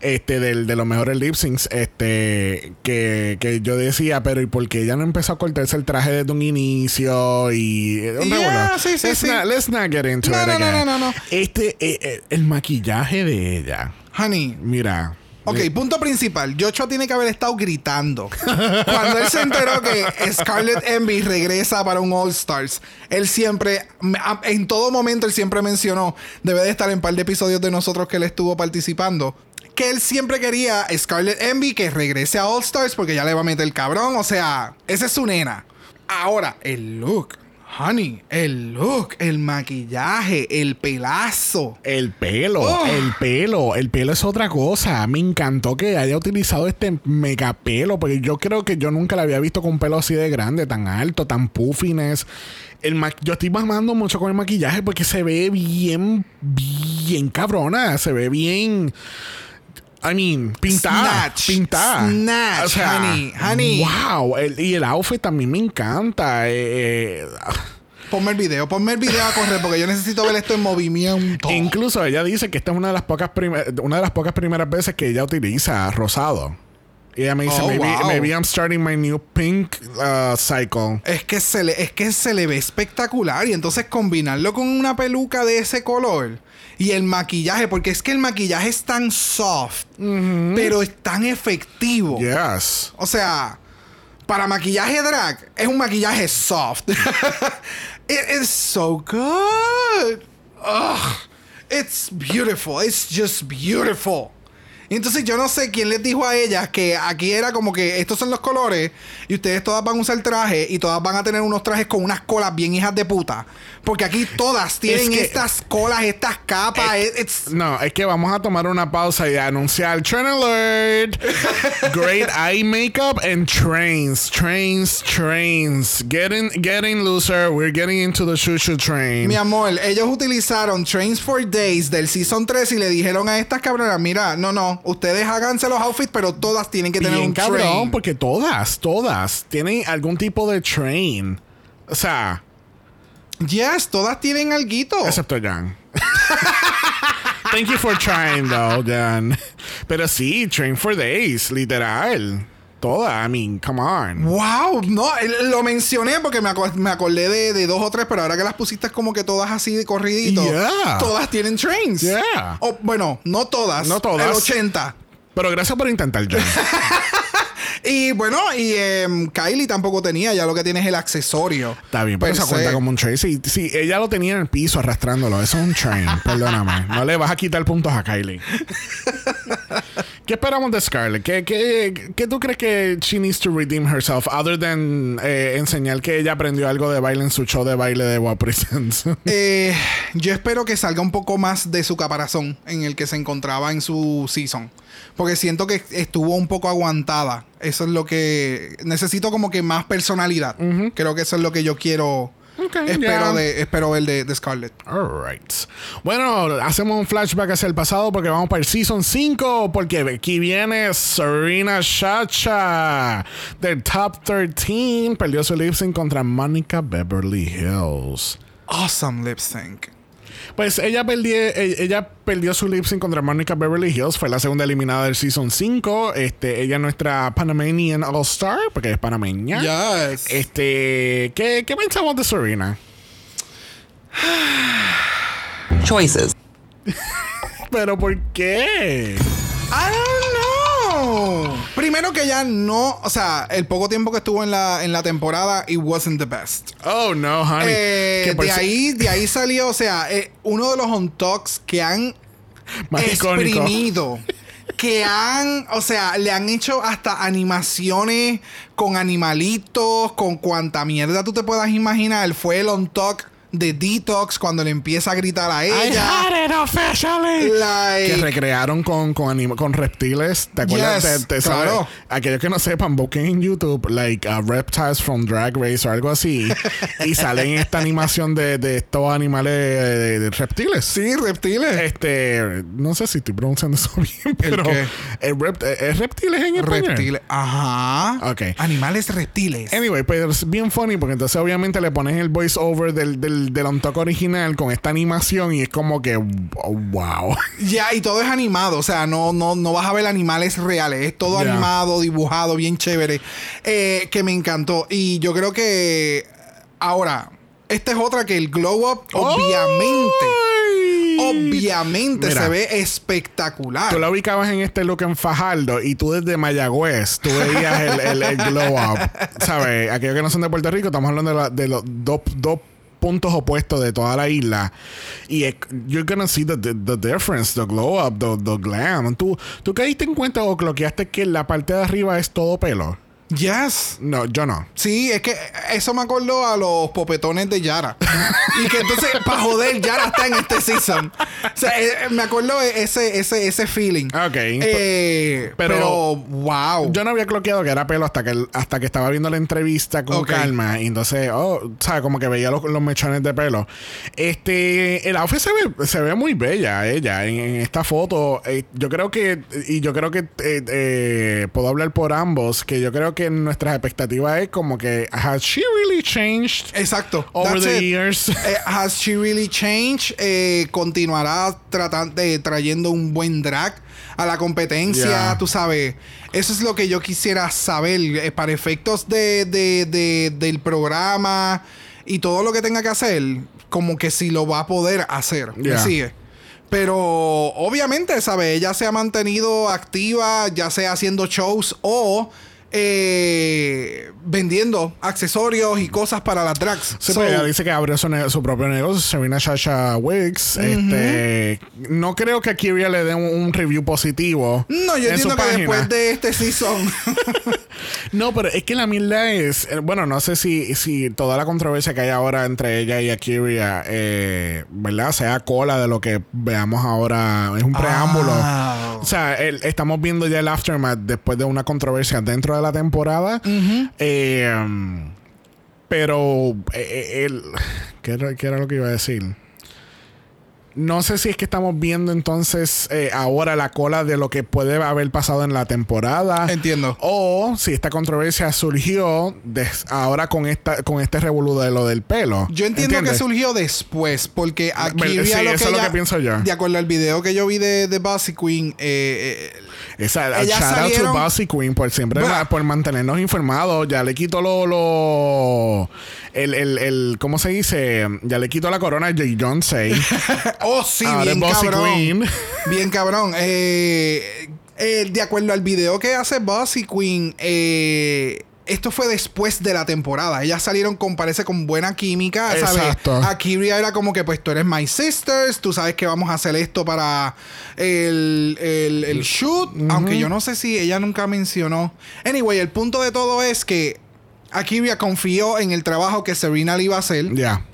este, del, de los mejores lip syncs. Este, que, que yo decía, pero ¿y por qué ella no empezó a cortarse el traje desde un inicio? Y. un Yeah, revolú. sí, sí, let's, sí. Not, let's not get into No, it no, no, again. no, no, no. Este, eh, el maquillaje de ella. Honey. Mira. Ok, punto principal. Joshua tiene que haber estado gritando. Cuando él se enteró que Scarlett Envy regresa para un All Stars, él siempre, en todo momento, él siempre mencionó, debe de estar en par de episodios de nosotros que él estuvo participando, que él siempre quería Scarlett Envy que regrese a All Stars porque ya le va a meter el cabrón. O sea, esa es su nena. Ahora, el look. Honey, el look, el maquillaje, el pelazo. El pelo, Oh. el pelo, el pelo es otra cosa. Me encantó que haya utilizado este mega pelo, porque yo creo que yo nunca la había visto con un pelo así de grande, tan alto, tan puffines. El ma- yo estoy mamando mucho con el maquillaje porque se ve bien, bien cabrona, se ve bien. I mean, pintada. Snatch. Pintada. Snatch, honey, honey. Wow. el- y el outfit también me encanta. eh, eh, Ponme el video, ponme el video a correr porque yo necesito ver esto en movimiento. Incluso ella dice que esta es una de las pocas una de las pocas primeras veces que ella utiliza rosado. Y ella me dice, Oh, maybe, wow. maybe I'm starting my new pink uh, cycle. Es que, se le, es que se le ve espectacular y entonces combinarlo con una peluca de ese color y el maquillaje, porque es que el maquillaje es tan soft, pero es tan efectivo. Yes. O sea, para maquillaje drag es un maquillaje soft. It is so good. Ugh. It's beautiful. It's just beautiful. Y entonces yo no sé quién les dijo a ellas que aquí era como que estos son los colores y ustedes todas van a usar traje y todas van a tener unos trajes con unas colas bien hijas de puta. Porque aquí todas tienen que- estas colas, estas capas. It's- No, es que vamos a tomar una pausa y anunciar Trend Alert. Great eye makeup and trains. Trains, trains. Getting, getting looser. We're getting into the shoo train. Mi amor, ellos utilizaron Trains for Days del Season 3 y le dijeron a estas cabronas, mira, no, no, ustedes háganse los outfits, pero todas tienen que tener un cabrón, train. porque todas, todas tienen algún tipo de train. O sea, Yes, todas tienen alguito. excepto Jan. Thank you for trying, though, Jan. Pero sí, train for days, literal. Toda, I mean, come on. Wow, no, lo mencioné porque me, aco- me acordé de, de dos o tres, pero ahora que las pusiste como que todas así de corridito, Yeah. todas tienen trains. Yeah. O, bueno, no todas. No todas. El 80. Pero gracias por intentar. Y bueno, y em, Kylie tampoco tenía, ya lo que tiene es el accesorio. Está bien, pero Per eso cuenta se. como un train. Sí, sí, ella lo tenía en el piso arrastrándolo. Eso es un train. Perdóname. No le vas a quitar puntos a Kylie. ¿Qué esperamos de Scarlett? ¿Qué, qué, qué tú crees que she needs to redeem herself? Other than eh, enseñar que ella aprendió algo de baile en su show de baile de Wow Presents. Eh, yo espero que salga un poco más de su caparazón en el que se encontraba en su season. Porque siento que estuvo un poco aguantada. Eso es lo que. Necesito como que más personalidad. Creo que eso es lo que yo quiero. Ok, espero, de, espero ver de, de Scarlett. Alright. Bueno, hacemos un flashback hacia el pasado porque vamos para el Season 5. Porque aquí viene Serena Chacha del Top 13. Perdió su lip sync contra Monica Beverly Hills. Awesome lip sync. Pues ella perdió, eh, ella perdió su lip sync contra Monica Beverly Hills. Fue la segunda eliminada del Season 5. Este, ella es nuestra Panamanian All-Star, porque es panameña. Yes. Este, ¿qué, ¿qué pensamos de Serena? Choices. ¿Pero por qué? I don't know. Primero que ya no, o sea, el poco tiempo que estuvo en la, en la temporada, it wasn't the best. Oh, no, honey. Eh, de ahí, de ahí salió, o sea, eh, uno de los on talks que han Más icónico. exprimido. Que han, o sea, le han hecho hasta animaciones con animalitos, con cuanta mierda tú te puedas imaginar. Fue el on talk de Detox cuando le empieza a gritar a I ella. had it officially. Like- que recrearon con, con, anima- con reptiles. ¿Te acuerdas? Yes, Te- te sabes? Aquellos que no sepan, busquen en YouTube, like uh, Reptiles from Drag Race o algo así. y salen esta animación de, de estos animales eh, de reptiles. Sí, reptiles. Este, no sé si estoy pronunciando eso bien, pero? ¿es, rept- ¿es reptiles en español? reptiles. Ajá. Ok. Animales reptiles. Anyway, pero es bien funny porque entonces obviamente le pones el voice over del, del, del on original con esta animación y es como que oh, wow. Ya, y todo es animado, o sea, no, no, no vas a ver animales reales, es todo animado, dibujado, bien chévere, eh, que me encantó. Y yo creo que ahora, esta es otra que el glow up, obviamente, obviamente Mira. se ve espectacular. Tú la ubicabas en este look en Fajardo y tú desde Mayagüez, tú veías el, el- el glow up. ¿Sabes? Aquellos que no son de Puerto Rico, estamos hablando de, la- de los dos, dos puntos opuestos de toda la isla. Y you're gonna see the, the, the difference, the glow up, the, the glam. ¿Tú, ¿Tú caíste en cuenta o cloqueaste que la parte de arriba es todo pelo? Yes. No, yo no. Sí, es que eso me acordó a los popetones de Yara. y que entonces, para joder, Yara está en este season. O sea, eh, me acuerdo de ese, ese, ese feeling. Ok. Eh, Pero- pero, wow. Yo no había cloqueado que era pelo hasta que hasta que estaba viendo la entrevista con Ok. calma. Y entonces, oh, ¿sabes? Como que veía los, los mechones de pelo. Este, el outfit se ve, se ve muy bella, ella, en, en esta foto. Eh, yo creo que, y yo creo que eh, eh, puedo hablar por ambos, que yo creo que nuestras expectativas es como que, ¿has she really changed Exacto. over the it. years? Eh, has she really changed? Eh, continuará tratando de trayendo un buen drag a la competencia, Yeah. tú sabes. Eso es lo que yo quisiera saber eh, para efectos de, de- de- del programa y todo lo que tenga que hacer, como que si lo va a poder hacer. ¿Me Yeah. sigue? Pero obviamente, ¿sabes? Ella se ha mantenido activa, ya sea haciendo shows o eh, vendiendo accesorios y cosas para las drags. Sí, So, ella dice que abrió su, su propio negocio, Serena Shasha Wigs. Este, no creo que a Kiria le den un, un review positivo. no, yo en su entiendo que página. después de este season. No, pero es que la mierda es. eh, Bueno, no sé si, si toda la controversia que hay ahora entre ella y Akiria, eh, ¿verdad? Sea cola de lo que veamos ahora. Es un preámbulo. Ah. O sea, el- estamos viendo ya el aftermath después de una controversia dentro de la temporada. Eh, um, pero. eh, el, ¿qué, qué era lo que iba a decir? No sé si es que estamos viendo entonces eh, ahora la cola de lo que puede haber pasado en la temporada. Entiendo. O si esta controversia surgió ahora con esta con este revolú de lo del pelo. Yo entiendo ¿Entiendes? que surgió después, porque aquí sí, lo eso que es lo que pienso yo. De acuerdo al video que yo vi de, de Bossy Queen, eh, eh, Esa, shout out to Bossy Queen por siempre por mantenernos informados. Ya le quito lo, lo el, el, el ¿cómo se dice? Ya le quito la corona a Jay Jonesy. oh sí, bien cabrón. Bien cabrón. Eh, eh, de acuerdo al video que hace Bossy Queen, eh, esto fue después de la temporada. Ellas salieron con, parece, con buena química, ¿sabes? Exacto. Akiria era como que, pues, tú eres my sisters, tú sabes que vamos a hacer esto para el, el, el shoot. Aunque yo no sé si ella nunca mencionó. Anyway, el punto de todo es que Akiria confió en el trabajo que Serena le iba a hacer. Ya.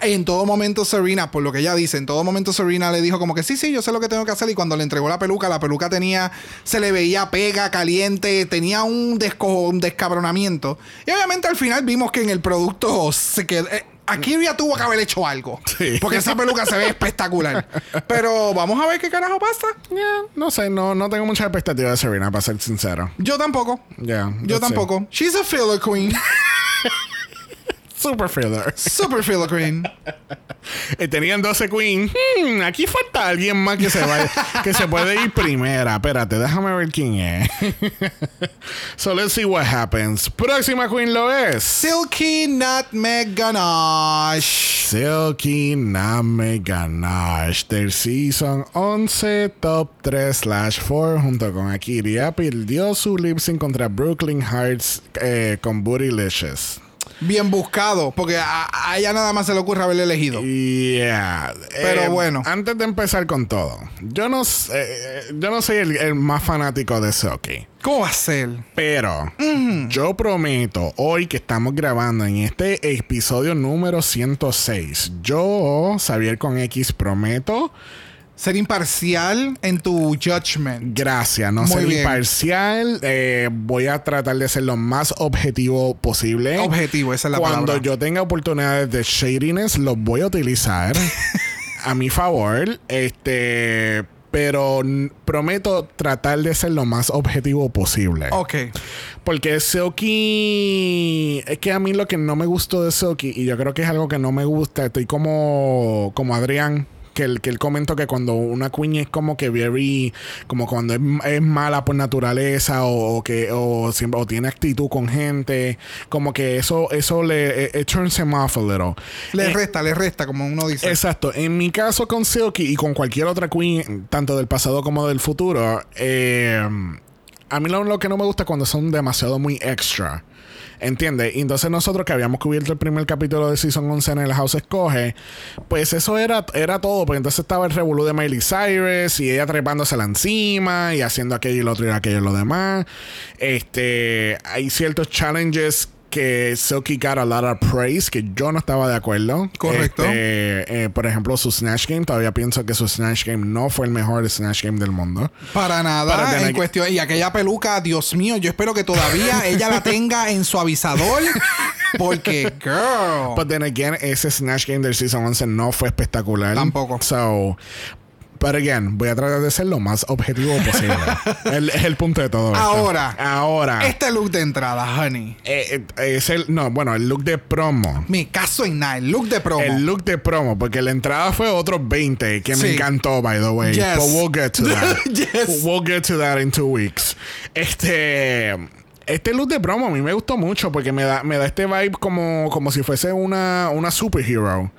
En todo momento Serena, por lo que ella dice, en todo momento Serena le dijo como que sí, sí, yo sé lo que tengo que hacer. Y cuando le entregó la peluca, la peluca tenía, se le veía pega, caliente, tenía un, un descabronamiento. Y obviamente al final vimos que en el producto se quedó... eh, Akiria tuvo que haber hecho algo. Sí. Porque esa peluca se ve espectacular. Pero vamos a ver qué carajo pasa. Ya, No sé, no, no tengo mucha expectativa de Serena, para ser sincero. Yo tampoco. Ya. Yo it. tampoco. She's a filler queen. Super filler. Super filler queen. Y tenían 12 queen. Hmm, aquí falta alguien más que se vaya, que se puede ir primera. Espérate, déjame ver quién es. so let's see what happens. Próxima queen lo es. Silky Nutmeg Ganache. Silky Name Ganache del Season 11 Top 3 slash 4 junto con Akira perdió su lip sync contra Brooklyn Hearts eh, con Bootylicious. Bien buscado, porque a, a ella nada más se le ocurre haberle elegido. Yeah. Pero Eh, bueno. Antes de empezar con todo, yo no, sé- eh, yo no soy el, el más fanático de Silky. ¿Cómo va a ser? Pero yo prometo hoy que estamos grabando en este episodio número 106. Yo, Xavier con X, prometo. Ser imparcial en tu judgment. Gracias, no Muy ser bien. imparcial. eh, voy a tratar de ser lo más objetivo posible. Objetivo, esa es la Cuando palabra. yo tenga oportunidades de shadiness, los voy a utilizar a mi favor. Este. Pero prometo tratar de ser lo más objetivo posible. Ok. Porque Silky. Es que a mí lo que no me gustó de Silky, y yo creo que es algo que no me gusta, estoy como, como Adrián. Que él, que él comentó que cuando una queen es como que very, como cuando es, es mala por naturaleza o, o que o siempre o tiene actitud con gente, como que eso eso le it, it turns him off a little. Le Eh, resta, le resta, como uno dice. Exacto. En mi caso con Silky y con cualquier otra queen, tanto del pasado como del futuro, eh, a mí lo, lo que no me gusta cuando son demasiado muy extra. ¿Entiendes? Y entonces nosotros que habíamos cubierto el primer capítulo de Season 11 en el House Escoge, pues eso era, era todo. Porque entonces estaba el revolú de Miley Cyrus y ella trepándosela encima y haciendo aquello y lo otro y aquello y lo demás. Este, hay ciertos challenges que Silky got a lot of praise que yo no estaba de acuerdo. Correcto. Este, eh, por ejemplo, su Snatch Game, todavía pienso que su Snatch Game no fue el mejor Snatch Game del mundo. Para nada, Para tener en que- cuestión. Y aquella peluca, Dios mío, yo espero que todavía ella la tenga en suavizador. Porque, girl. But then again, ese Snatch Game del Season 11 no fue espectacular. Tampoco. So, but again, voy a tratar de ser lo más objetivo posible. El- es el punto de todo esto. Ahora. Ahora. Este look de entrada, honey. eh, eh, es el, no, bueno, el look de promo. Me caso en nada. El look de promo. El look de promo, porque la entrada fue otros 20, que Sí. me encantó, by the way. Yes. But we'll get to that. Yes. We'll get to that in two weeks. Este. Este look de promo a mí me gustó mucho porque me da, me da este vibe como, como si fuese una, una superhero.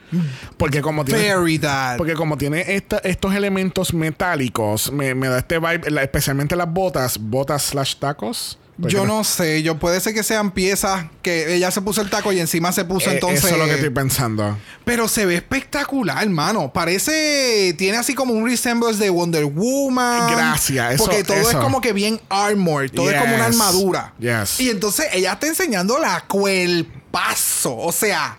Porque como tiene. Very that. Porque como tiene esta- estos elementos metálicos, me, me da este vibe, la- especialmente las botas, botas slash tacos. Porque Yo no sé, yo puede ser que sean piezas que ella se puso el taco y encima se puso Eh, entonces. Eso es lo que estoy pensando. Pero se ve espectacular, hermano. Parece. Tiene así como un resemblance de Wonder Woman. Gracias, eso- Porque todo es como que bien armored. Todo es como una armadura. Yes. Y entonces ella está enseñando la cuerpazo. O sea.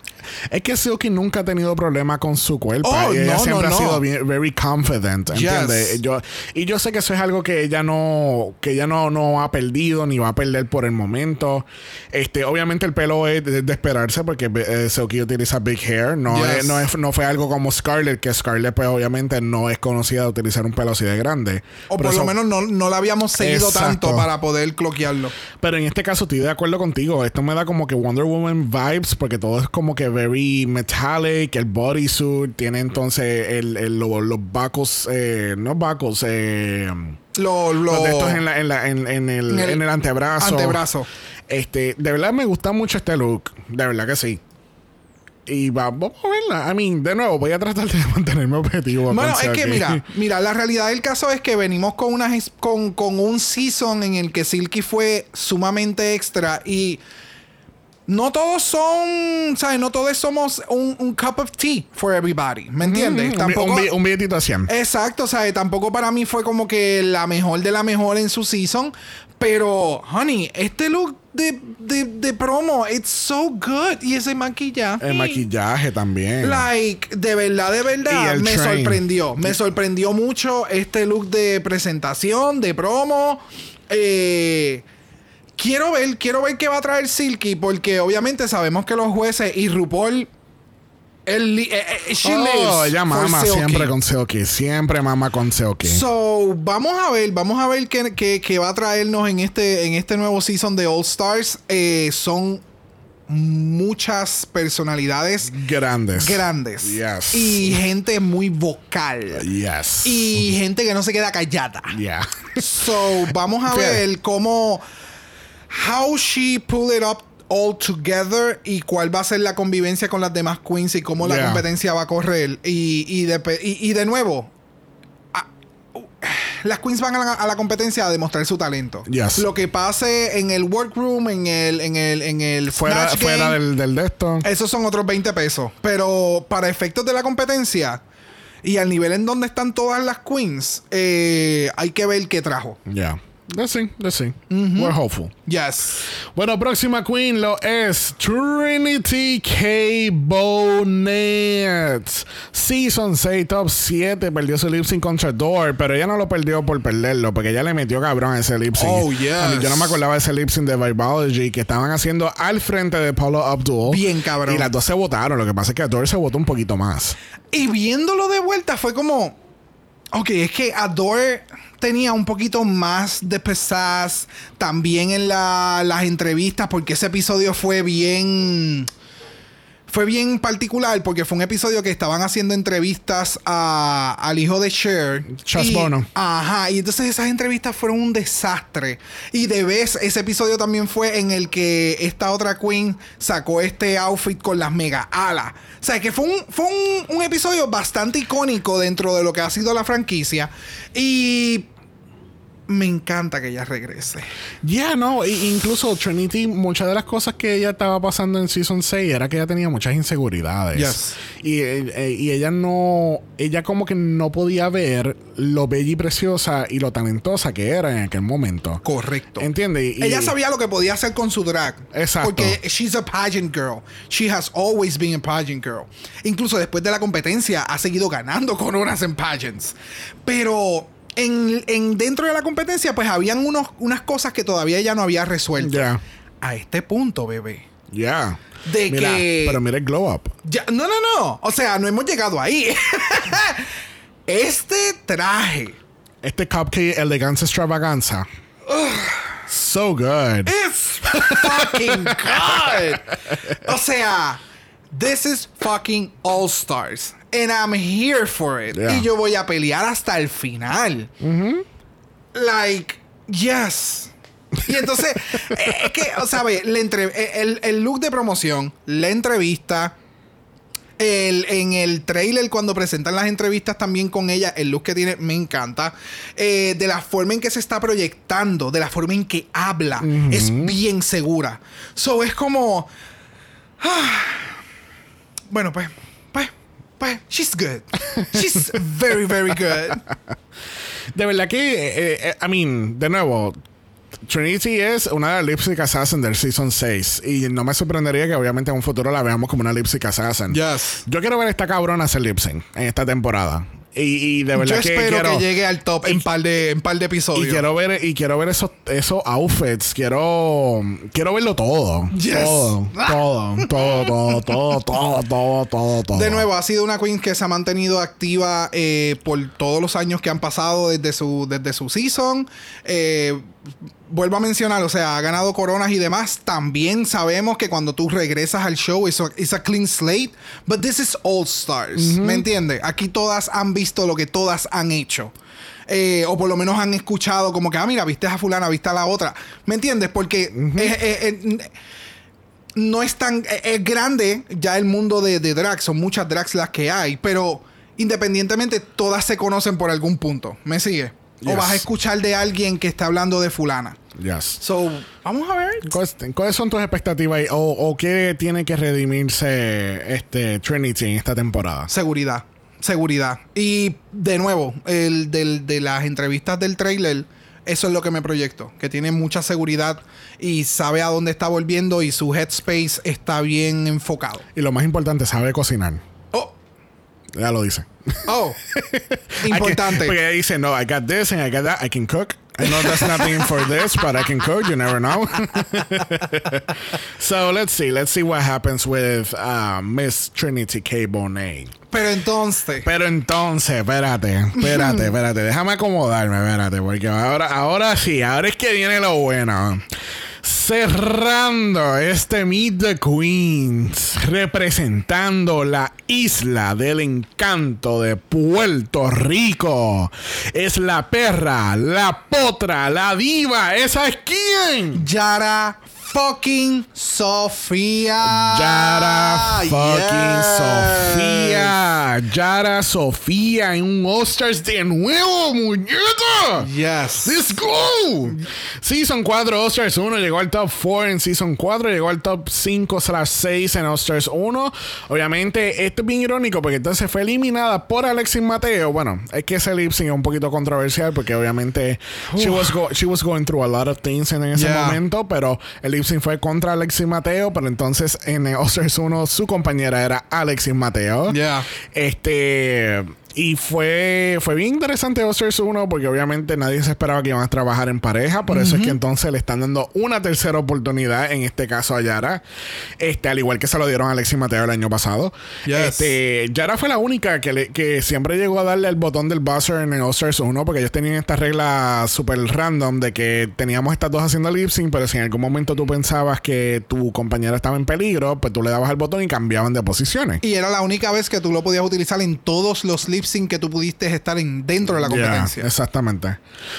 Es que Silky nunca ha tenido problema con su cuerpo. Oh, ella no, siempre no, ha sido bien, very confident, ¿entiendes? Yes. Yo, y yo sé que eso es algo que ella no, que ella no, no ha perdido ni va a perder por el momento. Este, obviamente el pelo es de, de esperarse porque eh, Silky utiliza big hair. No, Yes. es- no, es- no fue algo como Scarlett, que Scarlett pues obviamente no es conocida de utilizar un pelo así de grande. O por lo menos no, no la habíamos seguido Exacto. tanto para poder cloquearlo. Pero en este caso estoy de acuerdo contigo. Esto me da como que Wonder Woman vibes porque todo es como que very metallic. El bodysuit tiene entonces el, el- lo- los buckles, eh, no buckles, eh, Lo, lo- los de estos en, la- en la- en- en el, el en el antebrazo. antebrazo. Este, de verdad me gusta mucho este look. De verdad que sí. Y va- vamos a verla. I mean, de nuevo, voy a tratar de mantenerme objetivo. Bueno, es que Silky. mira, mira, la realidad del caso es que venimos con una con, con un season en el que Silky fue sumamente extra y no todos son, ¿sabes? No todos somos un, un cup of tea for everybody, ¿me entiendes? Un, bi- Tampoco un, bi- un billetito a 100. Exacto, ¿sabes? Tampoco para mí fue como que la mejor de la mejor en su season, pero honey, este look de, de, de promo, it's so good y ese maquillaje. El maquillaje también. Like, de verdad, de verdad, me train. sorprendió. Me sorprendió mucho este look de presentación, de promo. Eh, quiero ver, quiero ver qué va a traer Silky, porque obviamente sabemos que los jueces y RuPaul. El, eh, eh, she Oh, lives ella mama siempre con Silky. Siempre mama con Silky. So, vamos a ver, vamos a ver qué, qué- qué va a traernos en este, en este nuevo season de All Stars. Eh, son muchas personalidades Grandes. grandes Yes. y gente muy vocal Yes. y gente que no se queda callada. Yeah. So, vamos a ver cómo how she pull it up all together y cuál va a ser la convivencia con las demás queens y cómo la competencia va a correr y, y, de, y- y de nuevo a- las queens van a la, a la competencia a demostrar su talento. Yes. Lo que pase en el workroom, en el, en el, en el Fuera, Snatch fuera Game, del, del de esto. esos son otros 20 pesos. Pero para efectos de la competencia y al nivel en donde están todas las queens, eh, hay que ver qué trajo. Yeah. Let's see. Let's see. We're hopeful. Yes. Bueno, próxima queen lo es Trinity K. Bonet. Season 6, top 7. Perdió su lip sync contra Door, pero ella no lo perdió por perderlo, porque ella le metió cabrón a ese lip sync. Oh, mí, yo no me acordaba de ese lip sync de Vibology que estaban haciendo al frente de Paulo Abdul. Bien cabrón. Y las dos se votaron. Lo que pasa es que Door se votó un poquito más. Y viéndolo de vuelta fue como. Ok, es que Adore tenía un poquito más de pesaz también en la- las entrevistas, porque ese episodio fue bien. Fue bien particular porque fue un episodio que estaban haciendo entrevistas a- al hijo de Cher. Chas Bono. Ajá, y entonces esas entrevistas fueron un desastre. Y de vez, ese episodio también fue en el que esta otra queen sacó este outfit con las mega alas. O sea, que fue un, fue un, un episodio bastante icónico dentro de lo que ha sido la franquicia. Y me encanta que ella regrese. Ya, no, i- incluso Trinity, muchas de las cosas que ella estaba pasando en Season 6 era que ella tenía muchas inseguridades. Yes. Y, eh, eh, y ella no, ella como que no podía ver lo bella y preciosa y lo talentosa que era en aquel momento. Correcto. ¿Entiendes? Ella sabía lo que podía hacer con su drag. Exacto. Porque she's a pageant girl. She has always been a pageant girl. Incluso después de la competencia ha seguido ganando coronas en pageants. Pero en, en- dentro de la competencia, pues habían unos, unas cosas que todavía ella no había resuelto. A este punto, bebé. ya. De Mira, que- Pero mira el glow up. Ya, no, no, no. O sea, no hemos llegado ahí. este traje Este cupcake elegancia extravaganza. so good. is fucking good. O sea, this is fucking All Stars. And I'm here for it. Yeah. Y yo voy a pelear hasta el final. Like, yes. Y entonces, eh, es que, o sea, ve, entre- eh, el, el look de promoción, la entrevista, el, en el trailer, cuando presentan las entrevistas también con ella, el look que tiene me encanta. Eh, de la forma en que se está proyectando, de la forma en que habla, es bien segura. So es como. ah, bueno, pues, pues, she's good. She's very, very good. De verdad que, eh, eh, I mean, de nuevo, Trinity es una de las Lipstick Assassin del Season 6. Y no me sorprendería que obviamente en un futuro la veamos como una Lipstick Assassin. Yes. Yo quiero ver a esta cabrona hacer lip sync en esta temporada. Y, y de verdad Yo que espero quiero, que llegue al top en par de, en par de y episodios. quiero ver y quiero ver esos esos outfits quiero quiero verlo todo Yes. todo todo todo todo todo todo todo todo todo De nuevo, ha sido una queen que se ha mantenido activa eh, por todos los años que han pasado desde su, desde su season. Eh, vuelvo a mencionar, o sea, ha ganado coronas y demás. También sabemos que cuando tú regresas al show, es a clean slate. But this is All Stars. ¿Me entiendes? Aquí todas han visto lo que todas han hecho. Eh, o por lo menos han escuchado como que, ah, mira, viste a fulana, viste a la otra. ¿Me entiendes? Porque no es tan es, es grande ya el mundo de, de drag, son muchas drags las que hay, pero independientemente todas se conocen por algún punto. ¿Me sigue? O vas a escuchar de alguien que está hablando de fulana. Yes. So, vamos a ver. ¿Cuáles, cuáles son tus expectativas o, o qué tiene que redimirse este Trinity en esta temporada? Seguridad. Seguridad. Y de nuevo, el del- de las entrevistas del trailer, eso es lo que me proyecto. Que tiene mucha seguridad y sabe a dónde está volviendo y su headspace está bien enfocado. Y lo más importante, sabe cocinar. Ya lo dice. oh. I can- Importante. porque dice, no, I got this and I got that. I can cook. I know that's nothing for this, but I can cook. You never know. so let's see. Let's see what happens with uh, Miss Trinity K. Bonet. Pero entonces. Pero entonces, espérate, espérate, espérate. Déjame acomodarme, espérate, porque ahora, ahora sí, ahora es que viene lo bueno. Cerrando este Meet the Queens, representando la isla del encanto de Puerto Rico, es la perra, la potra, la diva. ¿Esa es quién? Yara fucking Sofía. Yara fucking Yes. Sofía. Yara Sofía en un All-Stars de nuevo, muñeca. Yes. Let's go. Season 4 All-Stars 1 llegó al top 4 en Season 4, llegó al top 5 slash 6 en All-Stars 1. Obviamente, esto es bien irónico porque entonces fue eliminada por Alexis Mateo. Bueno, es que ese lip sync es un poquito controversial porque obviamente she was, go- she was going through a lot of things en ese Yeah. momento, pero el lip fue contra Alexis Mateo, pero entonces en All-Stars 1 su compañera era Alexis Mateo. Yeah. Este. Y fue, fue bien interesante All-Stars 1 porque obviamente nadie se esperaba que iban a trabajar en pareja. Por eso es que entonces le están dando una tercera oportunidad, en este caso a Yara. Este, al igual que se lo dieron a Alexis Mateo el año pasado. Yes. Este, Yara fue la única que, le- que siempre llegó a darle el botón del buzzer en el All-Stars 1 porque ellos tenían esta regla súper random de que teníamos estas dos haciendo lip sync, pero si en algún momento tú pensabas que tu compañera estaba en peligro, pues tú le dabas el botón y cambiaban de posiciones. Y era la única vez que tú lo podías utilizar en todos los lip sync que tú pudiste estar en, dentro de la Yeah, competencia. exactamente.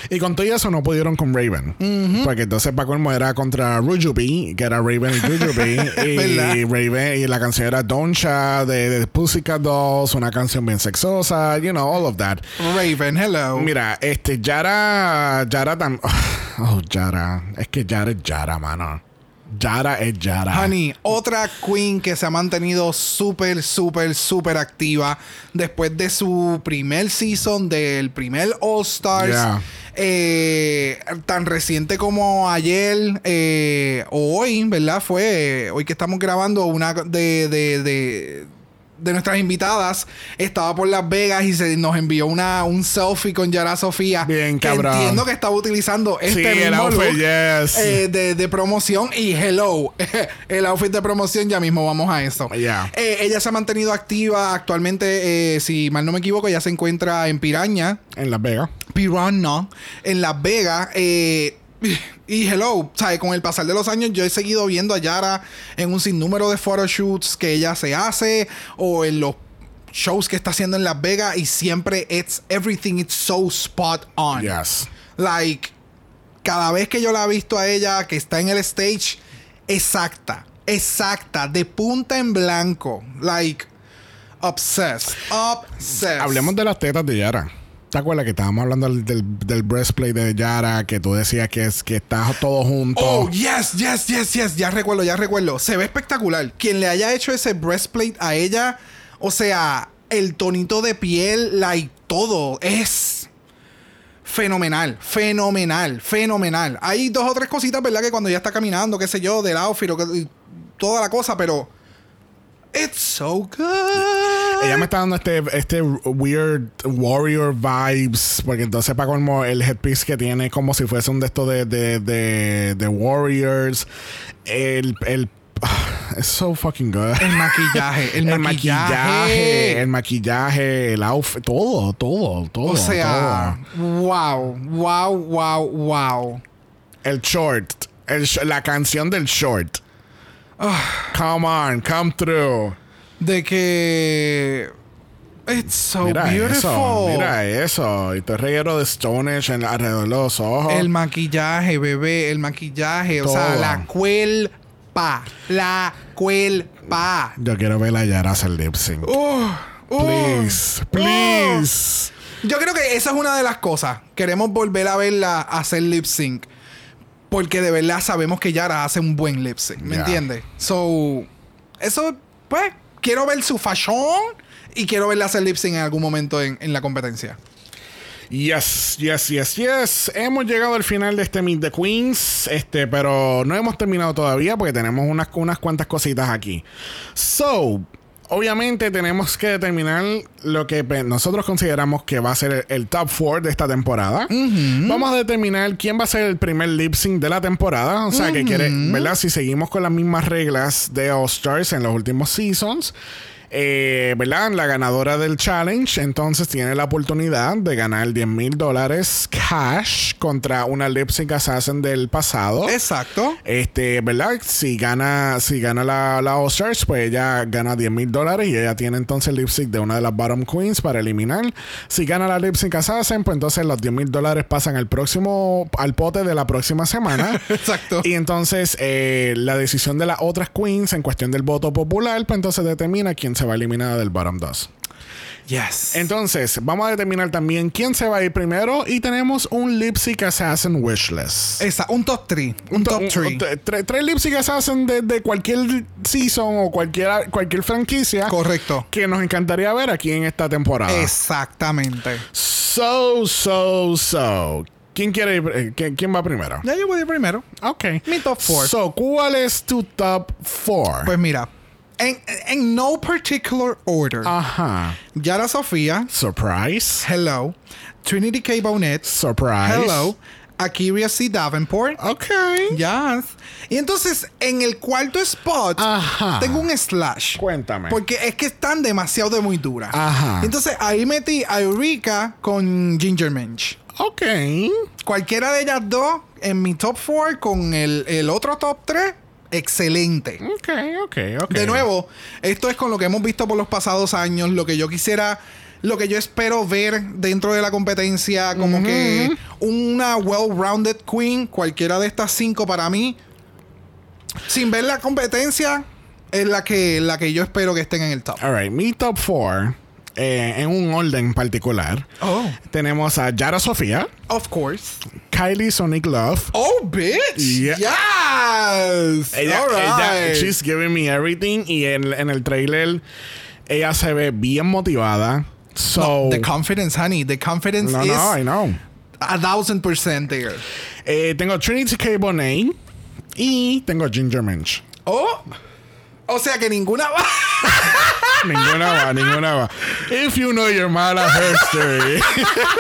Y con todo eso no pudieron con Raven. Porque entonces Paco Elmo era contra Rujubi, que era Raven y Rujubi. Y Raven, y la canción era Doncha de, de Pussycat Dolls, una canción bien sexosa, you know, all of that. Raven, hello. Mira, este, Yara, Yara tam, oh, Yara, es que Yara es Yara, mano. Yara es Yara. Honey, otra queen que se ha mantenido súper, súper, súper activa después de su primer season, del primer All Stars. Yeah. Eh, tan reciente como ayer eh, o hoy, ¿verdad? Fue eh, hoy que estamos grabando una de, de, de, de nuestras invitadas. Estaba por Las Vegas y se nos envió una, un selfie con Yara Sofía. Bien, que cabrón. Entiendo que estaba utilizando este Sí, el mismo outfit, look, yes. eh, de, de promoción y hello, el outfit de promoción, ya mismo vamos a eso. Yeah. Eh, ella se ha mantenido activa actualmente, eh, si mal no me equivoco, ella se encuentra en Piraña, En Las Vegas. Piranha, en Las Vegas. eh, y hello, ¿sabes? Con el pasar de los años yo he seguido viendo a Yara en un sinnúmero de photoshoots que ella se hace o en los shows que está haciendo en Las Vegas y siempre it's everything it's so spot on. Yes. Like, cada vez que yo la he visto a ella que está en el stage, exacta, exacta, de punta en blanco. Like, obsessed, obsessed. Hablemos de las tetas de Yara. ¿Te acuerdas que estábamos hablando del, del, breastplate de Yara? Que tú decías que, es, que está todo junto. Oh, yes, yes, yes, yes. Ya recuerdo, ya recuerdo. Se ve espectacular. Quien le haya hecho ese breastplate a ella, o sea, el tonito de piel, like, todo es fenomenal, fenomenal, fenomenal. Hay dos o tres cositas, ¿verdad? Que cuando ya está caminando, qué sé yo, del outfit toda la cosa, pero. It's so good. Ella me está dando este, este weird warrior vibes. Porque entonces, para colmo, el headpiece que tiene como si fuese un de estos de, de, de, de Warriors. El. el es so fucking good. El maquillaje, el, El maquillaje. maquillaje, el maquillaje, el outfit, todo, todo, todo. O sea, todo. wow, wow, wow, wow. El short, el la canción del short. Come on, come through. De que. It's so Mira beautiful. eso, mira eso. Y te reguero de Stonehenge en, alrededor de los ojos. El maquillaje, bebé, el maquillaje. O sea, la cuelpa. La cuelpa. Yo quiero ver a Yara hacer lip sync. Uh, uh, please, please. Yo creo que esa es una de las cosas. Queremos volver a verla hacer lip sync. Porque de verdad sabemos que Yara hace un buen lip sync. ¿Me Ya. entiendes? So, eso, pues, quiero ver su fashion y quiero verla hacer lip sync en algún momento en, en la competencia. Yes, yes, yes, yes. Hemos llegado al final de este Meet the Queens. Este, pero no hemos terminado todavía porque tenemos unas, unas cuantas cositas aquí. So, obviamente tenemos que determinar lo que nosotros consideramos que va a ser el, top 4 de esta temporada. Vamos a determinar quién va a ser el primer lip sync de la temporada. O sea, que quiere, ¿verdad? Si seguimos con las mismas reglas de All Stars en los últimos seasons. Eh, ¿Verdad? La ganadora del challenge entonces tiene la oportunidad de ganar 10 mil dólares cash contra una lip sync assassin del pasado. Exacto. Este, ¿verdad? Si gana, si gana la, la All Stars, pues ella gana 10 mil dólares y ella tiene entonces el lip sync de una de las bottom queens para eliminar. Si gana la lip sync assassin, pues entonces los 10 mil dólares pasan al próximo, al pote de la próxima semana. Exacto. Y entonces eh, la decisión de las otras queens en cuestión del voto popular, pues entonces determina quién se va a eliminar del bottom 2. Yes. Entonces, vamos a determinar también quién se va a ir primero y tenemos un lip sync assassin wishlist. Esa, un top 3. Un, top 3. Tres, tres lip sync assassin de, de cualquier season o cualquier, cualquier franquicia Correcto. que nos encantaría ver aquí en esta temporada. Exactamente. So, so, so. ¿Quién quiere ir? eh, ¿Quién, quién va primero? Ya yo voy a ir primero. Ok. Mi top four. So, ¿cuál es tu top 4? Pues mira, en, en no particular order. Ajá. Yara Sofía, Surprise. hello. Trinity K. Bonnet, Surprise. hello. Akiria C. Davenport, Ok. yes. Y entonces, en el cuarto spot, Ajá. tengo un slash. Cuéntame. Porque es que están demasiado de muy duras. Ajá. Entonces, ahí metí a Eureka con Ginger Minch. Ok. Cualquiera de ellas dos en mi top 4 con el, el otro top 3, excelente. Ok, ok, ok. De nuevo, esto es con lo que hemos visto por los pasados años, lo que yo quisiera, lo que yo espero ver dentro de la competencia, como que una well-rounded queen, cualquiera de estas cinco para mí, sin ver la competencia, es la que, la que yo espero que estén en el top. Alright, mi top 4, en un orden particular, Oh, tenemos a Yara Sofía, of course. Kylie Sonic Love. Oh, bitch. Yeah. Yes. Ella, All ella- right. she's giving me everything. Y en, en el trailer, ella se ve bien motivada. So, The confidence, honey. The confidence no, is no, I know. a thousand percent there. Eh, tengo Trinity K. Bonet y tengo Ginger Minch. Oh. O sea que ninguna va. Ninguna va, ninguna va. If you know your mala history.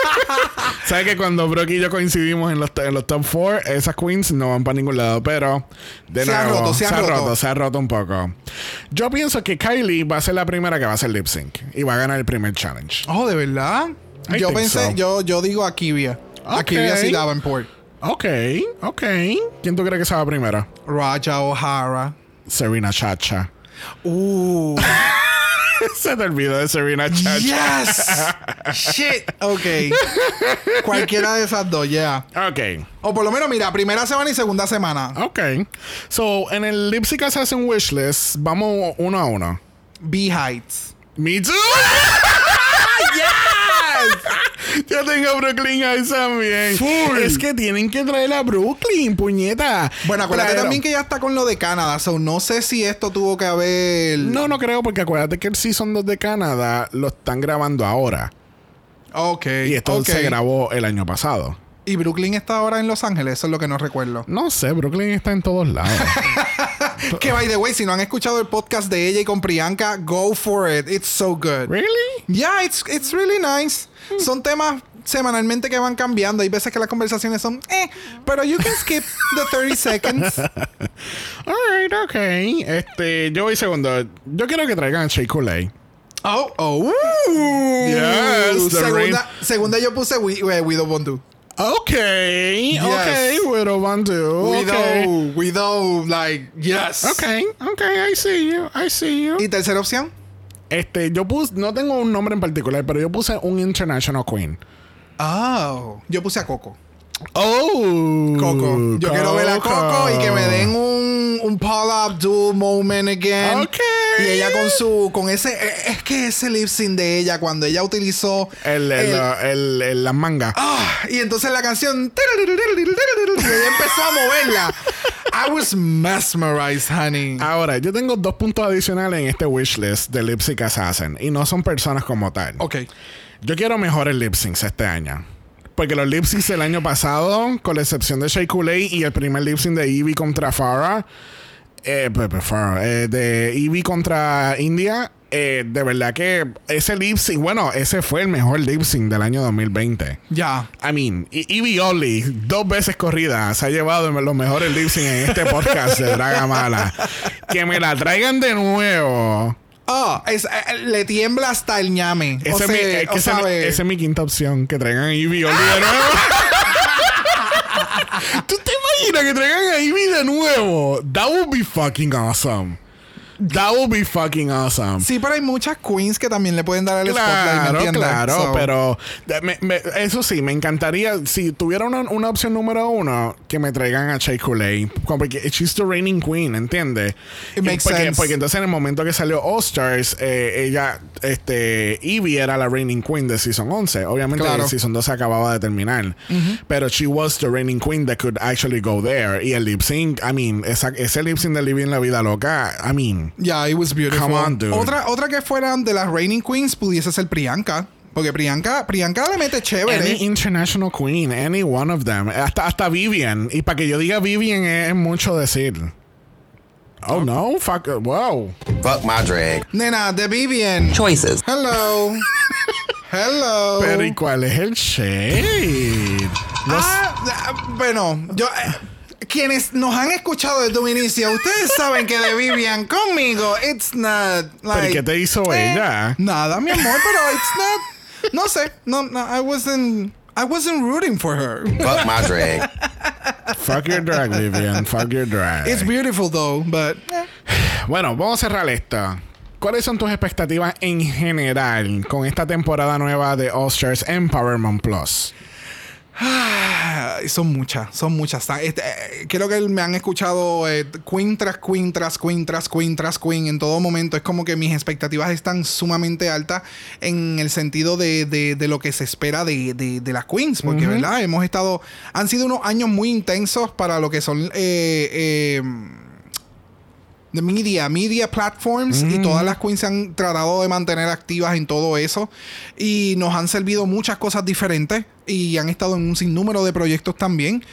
Sabes que cuando Brock y yo coincidimos en los, en los top 4, esas queens no van para ningún lado, pero de Se ha roto, se ha roto. se ha roto un poco. Yo pienso que Kylie va a ser la primera que va a hacer lip sync y va a ganar el primer challenge. Oh, ¿de verdad? I yo pensé, so. yo, yo digo Akivia. Ok. Akivia sí Davenport. Ok, ok. ¿Quién tú crees que se va primero? Raja O'Hara. Serena Chacha. Uh. se te olvidó de Serena Chacha. yes. Shit. Ok. Cualquiera de esas dos, yeah. Ok. O por lo menos, mira, primera semana y segunda semana. Ok. So, en el Lip Sync Assassin Wishlist, vamos uno a uno. B Heights. Me too. Yo tengo a Brooklyn Heights también. Full. Es que tienen que traer a Brooklyn, puñeta. Bueno, acuérdate Traer- también que ya está con lo de Canadá. So, no sé si esto tuvo que haber. No, no creo, porque acuérdate que el Season 2 de Canadá lo están grabando ahora. Ok. Y esto se grabó el año pasado. Y Brooklyn está ahora en Los Ángeles. Eso es lo que no recuerdo. No sé, Brooklyn está en todos lados. Que by the way, si no han escuchado el podcast de ella y con Priyanka, go for it. It's so good. ¿Really? Yeah, it's, it's really nice. Son temas semanalmente que van cambiando. Hay veces que las conversaciones son, eh, pero you can skip the 30 seconds. Alright, ok. Este, yo voy segundo. Yo quiero que traigan Shea Coulee. Oh, oh. Yes, the segunda, segunda yo puse eh, Widow Bondu. Ok, Yes. ok, Widow Bandu. Widow, Okay. Widow, like, yes. ok, ok, I see you, I see you. Y tercera opción, Este, yo puse, no tengo un nombre en particular, pero yo puse un International Queen. oh, yo puse a Coco. Oh, Coco. Yo quiero ver a Coco y que me den un, un Paula Abdul moment again. Ok. Y ella con su, con ese, eh, es que ese lip sync de ella cuando ella utilizó el, el, las mangas. Ah, y entonces la canción y ella empezó a moverla. I was mesmerized, honey. Ahora, yo tengo dos puntos adicionales en este wishlist de Lip Sync Assassin y no son personas como tal. Ok. Yo quiero mejores lip syncs este año. Porque los lip syncs del año pasado, con la excepción de Shea Coulee y el primer lip sync de Evie contra Farah, eh, pues, pues, eh, de Evie contra India, eh, de verdad que ese lip sync, bueno, ese fue el mejor lip sync del año 2020. Ya. I mean, Evie Only, dos veces corrida, se ha llevado los mejores lip sync en este podcast de Draga Mala. Que me la traigan de nuevo. Oh, es- eh, le tiembla hasta el ñame. Ese, o es mi, sea, es que mi- sabe- esa es mi quinta opción. Que traigan a Ivy Olby de nuevo. ¿Tú te imaginas que traigan a Ivy de nuevo? That would be fucking awesome. That would be fucking awesome. Sí, pero hay muchas queens que también le pueden dar el spotlight, ¿me Claro, claro, So, pero me- me- eso sí, me encantaría, si tuviera una, una opción número uno, que me traigan a Shea Coulee, porque she's the reigning queen, ¿entiendes? It makes porque, sense. porque entonces en el momento que salió All Stars, eh, ella, este, Evie era la reigning queen de Season 11. Obviamente Claro. el Season 12 acababa de terminar, pero she was the reigning queen that could actually go there. Y el lip sync, I mean, esa- ese lip sync de Living la Vida Loca, I mean... Yeah, it was beautiful. Come on, dude. Otra, otra que fueran de las Reigning Queens pudiese ser Priyanka. Porque Priyanka, Priyanka le mete chévere. Any international queen, any one of them. Hasta, hasta Vivian. Y para que yo diga Vivian es, mucho decir. Oh no, fuck, wow. Fuck my drag. Nena, de Vivian. Choices. Hello. Hello. Pero ¿y cuál es el shade? Ah, ah, bueno, yo. eh, quienes nos han escuchado desde un inicio, ustedes saben que de Vivian conmigo, it's not like. ¿y qué te hizo eh, ella? Nada, mi amor, pero it's not. No sé, no, no, I wasn't. I wasn't rooting for her. Fuck my drag. Fuck your drag, Vivian. Fuck your drag. It's beautiful though, but. eh. Bueno, vamos a cerrar esto. ¿Cuáles son tus expectativas en general con esta temporada nueva de All Stars Empowerment Plus? Ah, Son muchas, son muchas. Este, eh, creo que me han escuchado eh, queen tras queen tras queen tras queen tras queen en todo momento. Es como que mis expectativas están sumamente altas en el sentido de, de- de lo que se espera de, de- de las queens. Porque, ¿verdad? Hemos estado. Han sido unos años muy intensos para lo que son. eh, eh, de media, media platforms y todas las queens se han tratado de mantener activas en todo eso y nos han servido muchas cosas diferentes y han estado en un sinnúmero de proyectos también.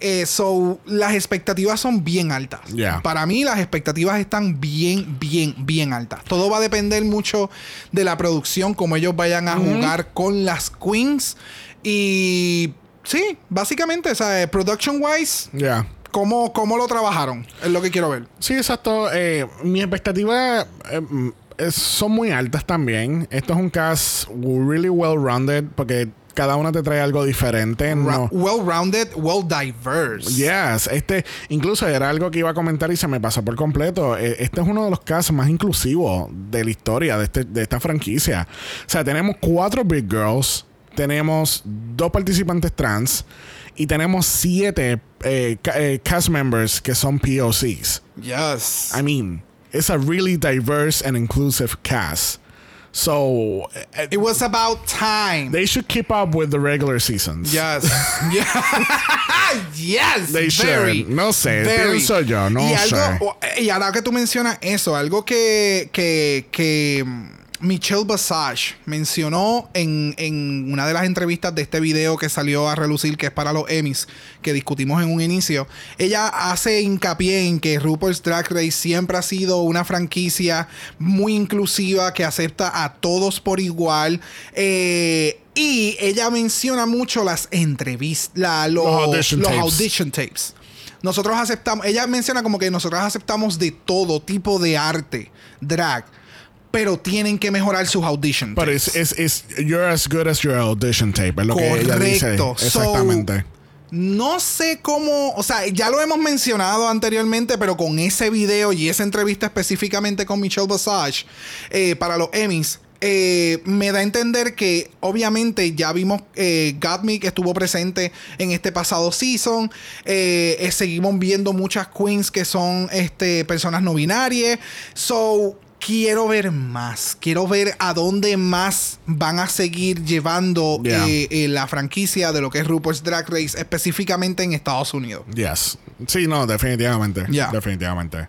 Eh, so, las expectativas son bien altas. Yeah. Para mí las expectativas están bien, bien, bien altas. Todo va a depender mucho de la producción, cómo ellos vayan a jugar con las queens y sí, básicamente, o sea, production wise, Ya. ¿cómo, ¿cómo lo trabajaron? Es lo que quiero ver. Sí, exacto. Eh, mis expectativas eh, mm, son muy altas también. Esto es un cast really well rounded porque cada una te trae algo diferente. No. well-rounded, well-diverse. Yes, este incluso era algo que iba a comentar y se me pasó por completo. Eh, Este es uno de los casos más inclusivos de la historia de, este- de esta franquicia. O sea, tenemos cuatro Big Girls, tenemos dos participantes trans y tenemos siete eh, ca- eh, cast members que son POCs. Yes. I mean, it's a really diverse and inclusive cast. So eh, It was about time. they should keep up with the regular seasons. yes. Yes. They very, should. No sé, very. pienso yo, no y sé. algo, o- Y ahora que tú mencionas eso, algo que, que, que Michelle Basage mencionó en, en una de las entrevistas de este video que salió a relucir, que es para los Emmys, que discutimos en un inicio. Ella hace hincapié en que RuPaul's Drag Race siempre ha sido una franquicia muy inclusiva que acepta a todos por igual. Eh, y ella menciona mucho las entrevistas, la- los, Los audition los tapes. audition tapes. Nosotros aceptamos, ella menciona como que nosotros aceptamos de todo tipo de arte, drag, pero tienen que mejorar sus audition tapes. it's, it's, it's you're as good as your audition tape. Es lo que ella dice. Correcto. So, Exactamente. No sé cómo, o sea, ya lo hemos mencionado anteriormente, pero con ese video y esa entrevista específicamente con Michelle Basage eh, para los Emmys, eh, me da a entender que obviamente ya vimos eh, Gottmik estuvo presente en este pasado season. eh, seguimos viendo muchas queens que son este, personas no binarias. So, quiero ver más. Quiero ver a dónde más van a seguir llevando Yeah. eh, eh, la franquicia de lo que es RuPaul's Drag Race, específicamente en Estados Unidos. Yes. Sí, no, definitivamente. Yeah. Definitivamente.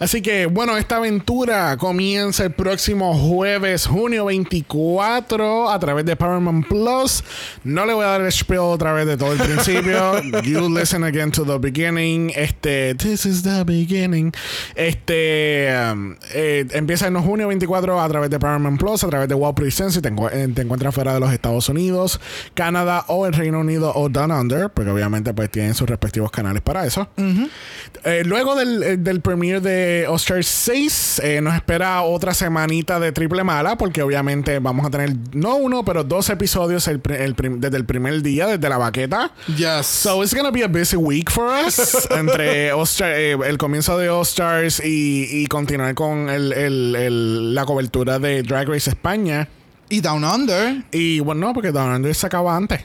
Así que, bueno, esta aventura comienza el próximo jueves, junio 24, a través de Paramount Plus. No le voy a dar el spiel otra vez de todo el principio. you listen again to the beginning. Este, this is the beginning. Este, um, eh, empieza en junio 24 a través de Paramount Plus, a través de Wow Presents si te, encu- eh, te encuentras fuera de los Estados Unidos, Canadá o el Reino Unido o Down Under, porque obviamente pues tienen sus respectivos canales para eso. Eh, luego del, eh, del premiere de Oscar 6, eh, nos espera otra semanita de triple mala, porque obviamente vamos a tener no uno, pero dos episodios el el desde el primer día, desde la baqueta. Yes. So it's gonna be a busy week for us entre eh, el comienzo de All Stars y, y continuar con el- la cobertura de Drag Race España. y Down Under. Y bueno, no, porque Down Under se acaba antes.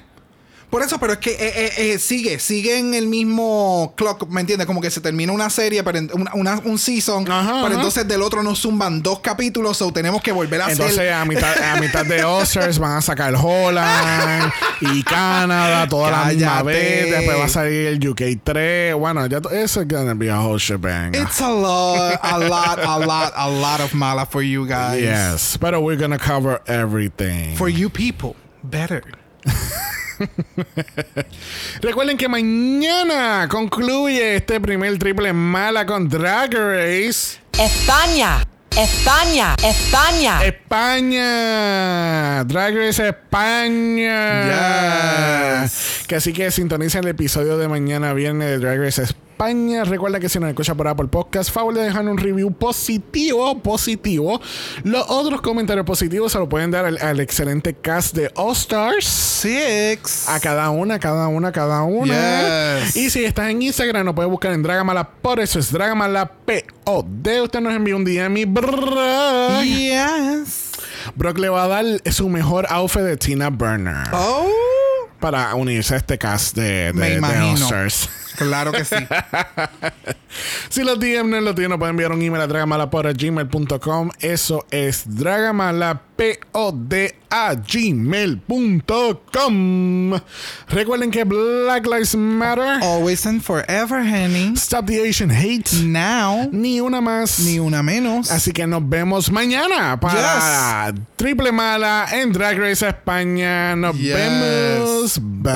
Por eso, pero es que eh, eh, eh, sigue, sigue en el mismo clock, ¿me entiendes? Como que se termina una serie, pero en- una- una- un season, Ajá, pero ajá. entonces del otro nos zumban dos capítulos, o tenemos que volver a Entonces hacer. a mitad, a mitad de All Stars van a sacar Holland y Canadá, toda la misma Cállate. vez. Después va a salir el UK 3. Bueno, ya eso es gonna be a whole shebang. It's a lot, a lot, a lot, a lot of mala for you guys. Yes, but we're gonna cover everything. For you people, better. Recuerden que mañana concluye este primer triple mala con Drag Race. España, España, España. España, Drag Race España. Yes. Que así que sintonicen el episodio de mañana viernes de Drag Race España. Recuerda que si nos escucha por Apple Podcast, favor de dejar un review positivo, positivo. Los otros comentarios positivos se lo pueden dar al, al excelente cast de All Stars. Six. A cada una, cada una, cada una. Yes. Y si estás en Instagram, nos puedes buscar en Dragamala. Por eso es Dragamala P-O-D. Usted nos envía un DM y Brock. Yes. Brock le va a dar su mejor outfit de Tina Burner. Oh. Para unirse a este cast de, de, Me de imagino. All-Stars. Claro que sí. Si los DM no lo tienen, nos pueden enviar un email a dragamalapod.gmail.com. Eso es dragamalapod a gmail.com. Recuerden que Black Lives Matter. Always and forever, honey. Stop the Asian hate. Now, Ni una más. ni una menos. Así que nos vemos mañana para Triple Mala en Drag Race España. Nos Yes. vemos. Bye.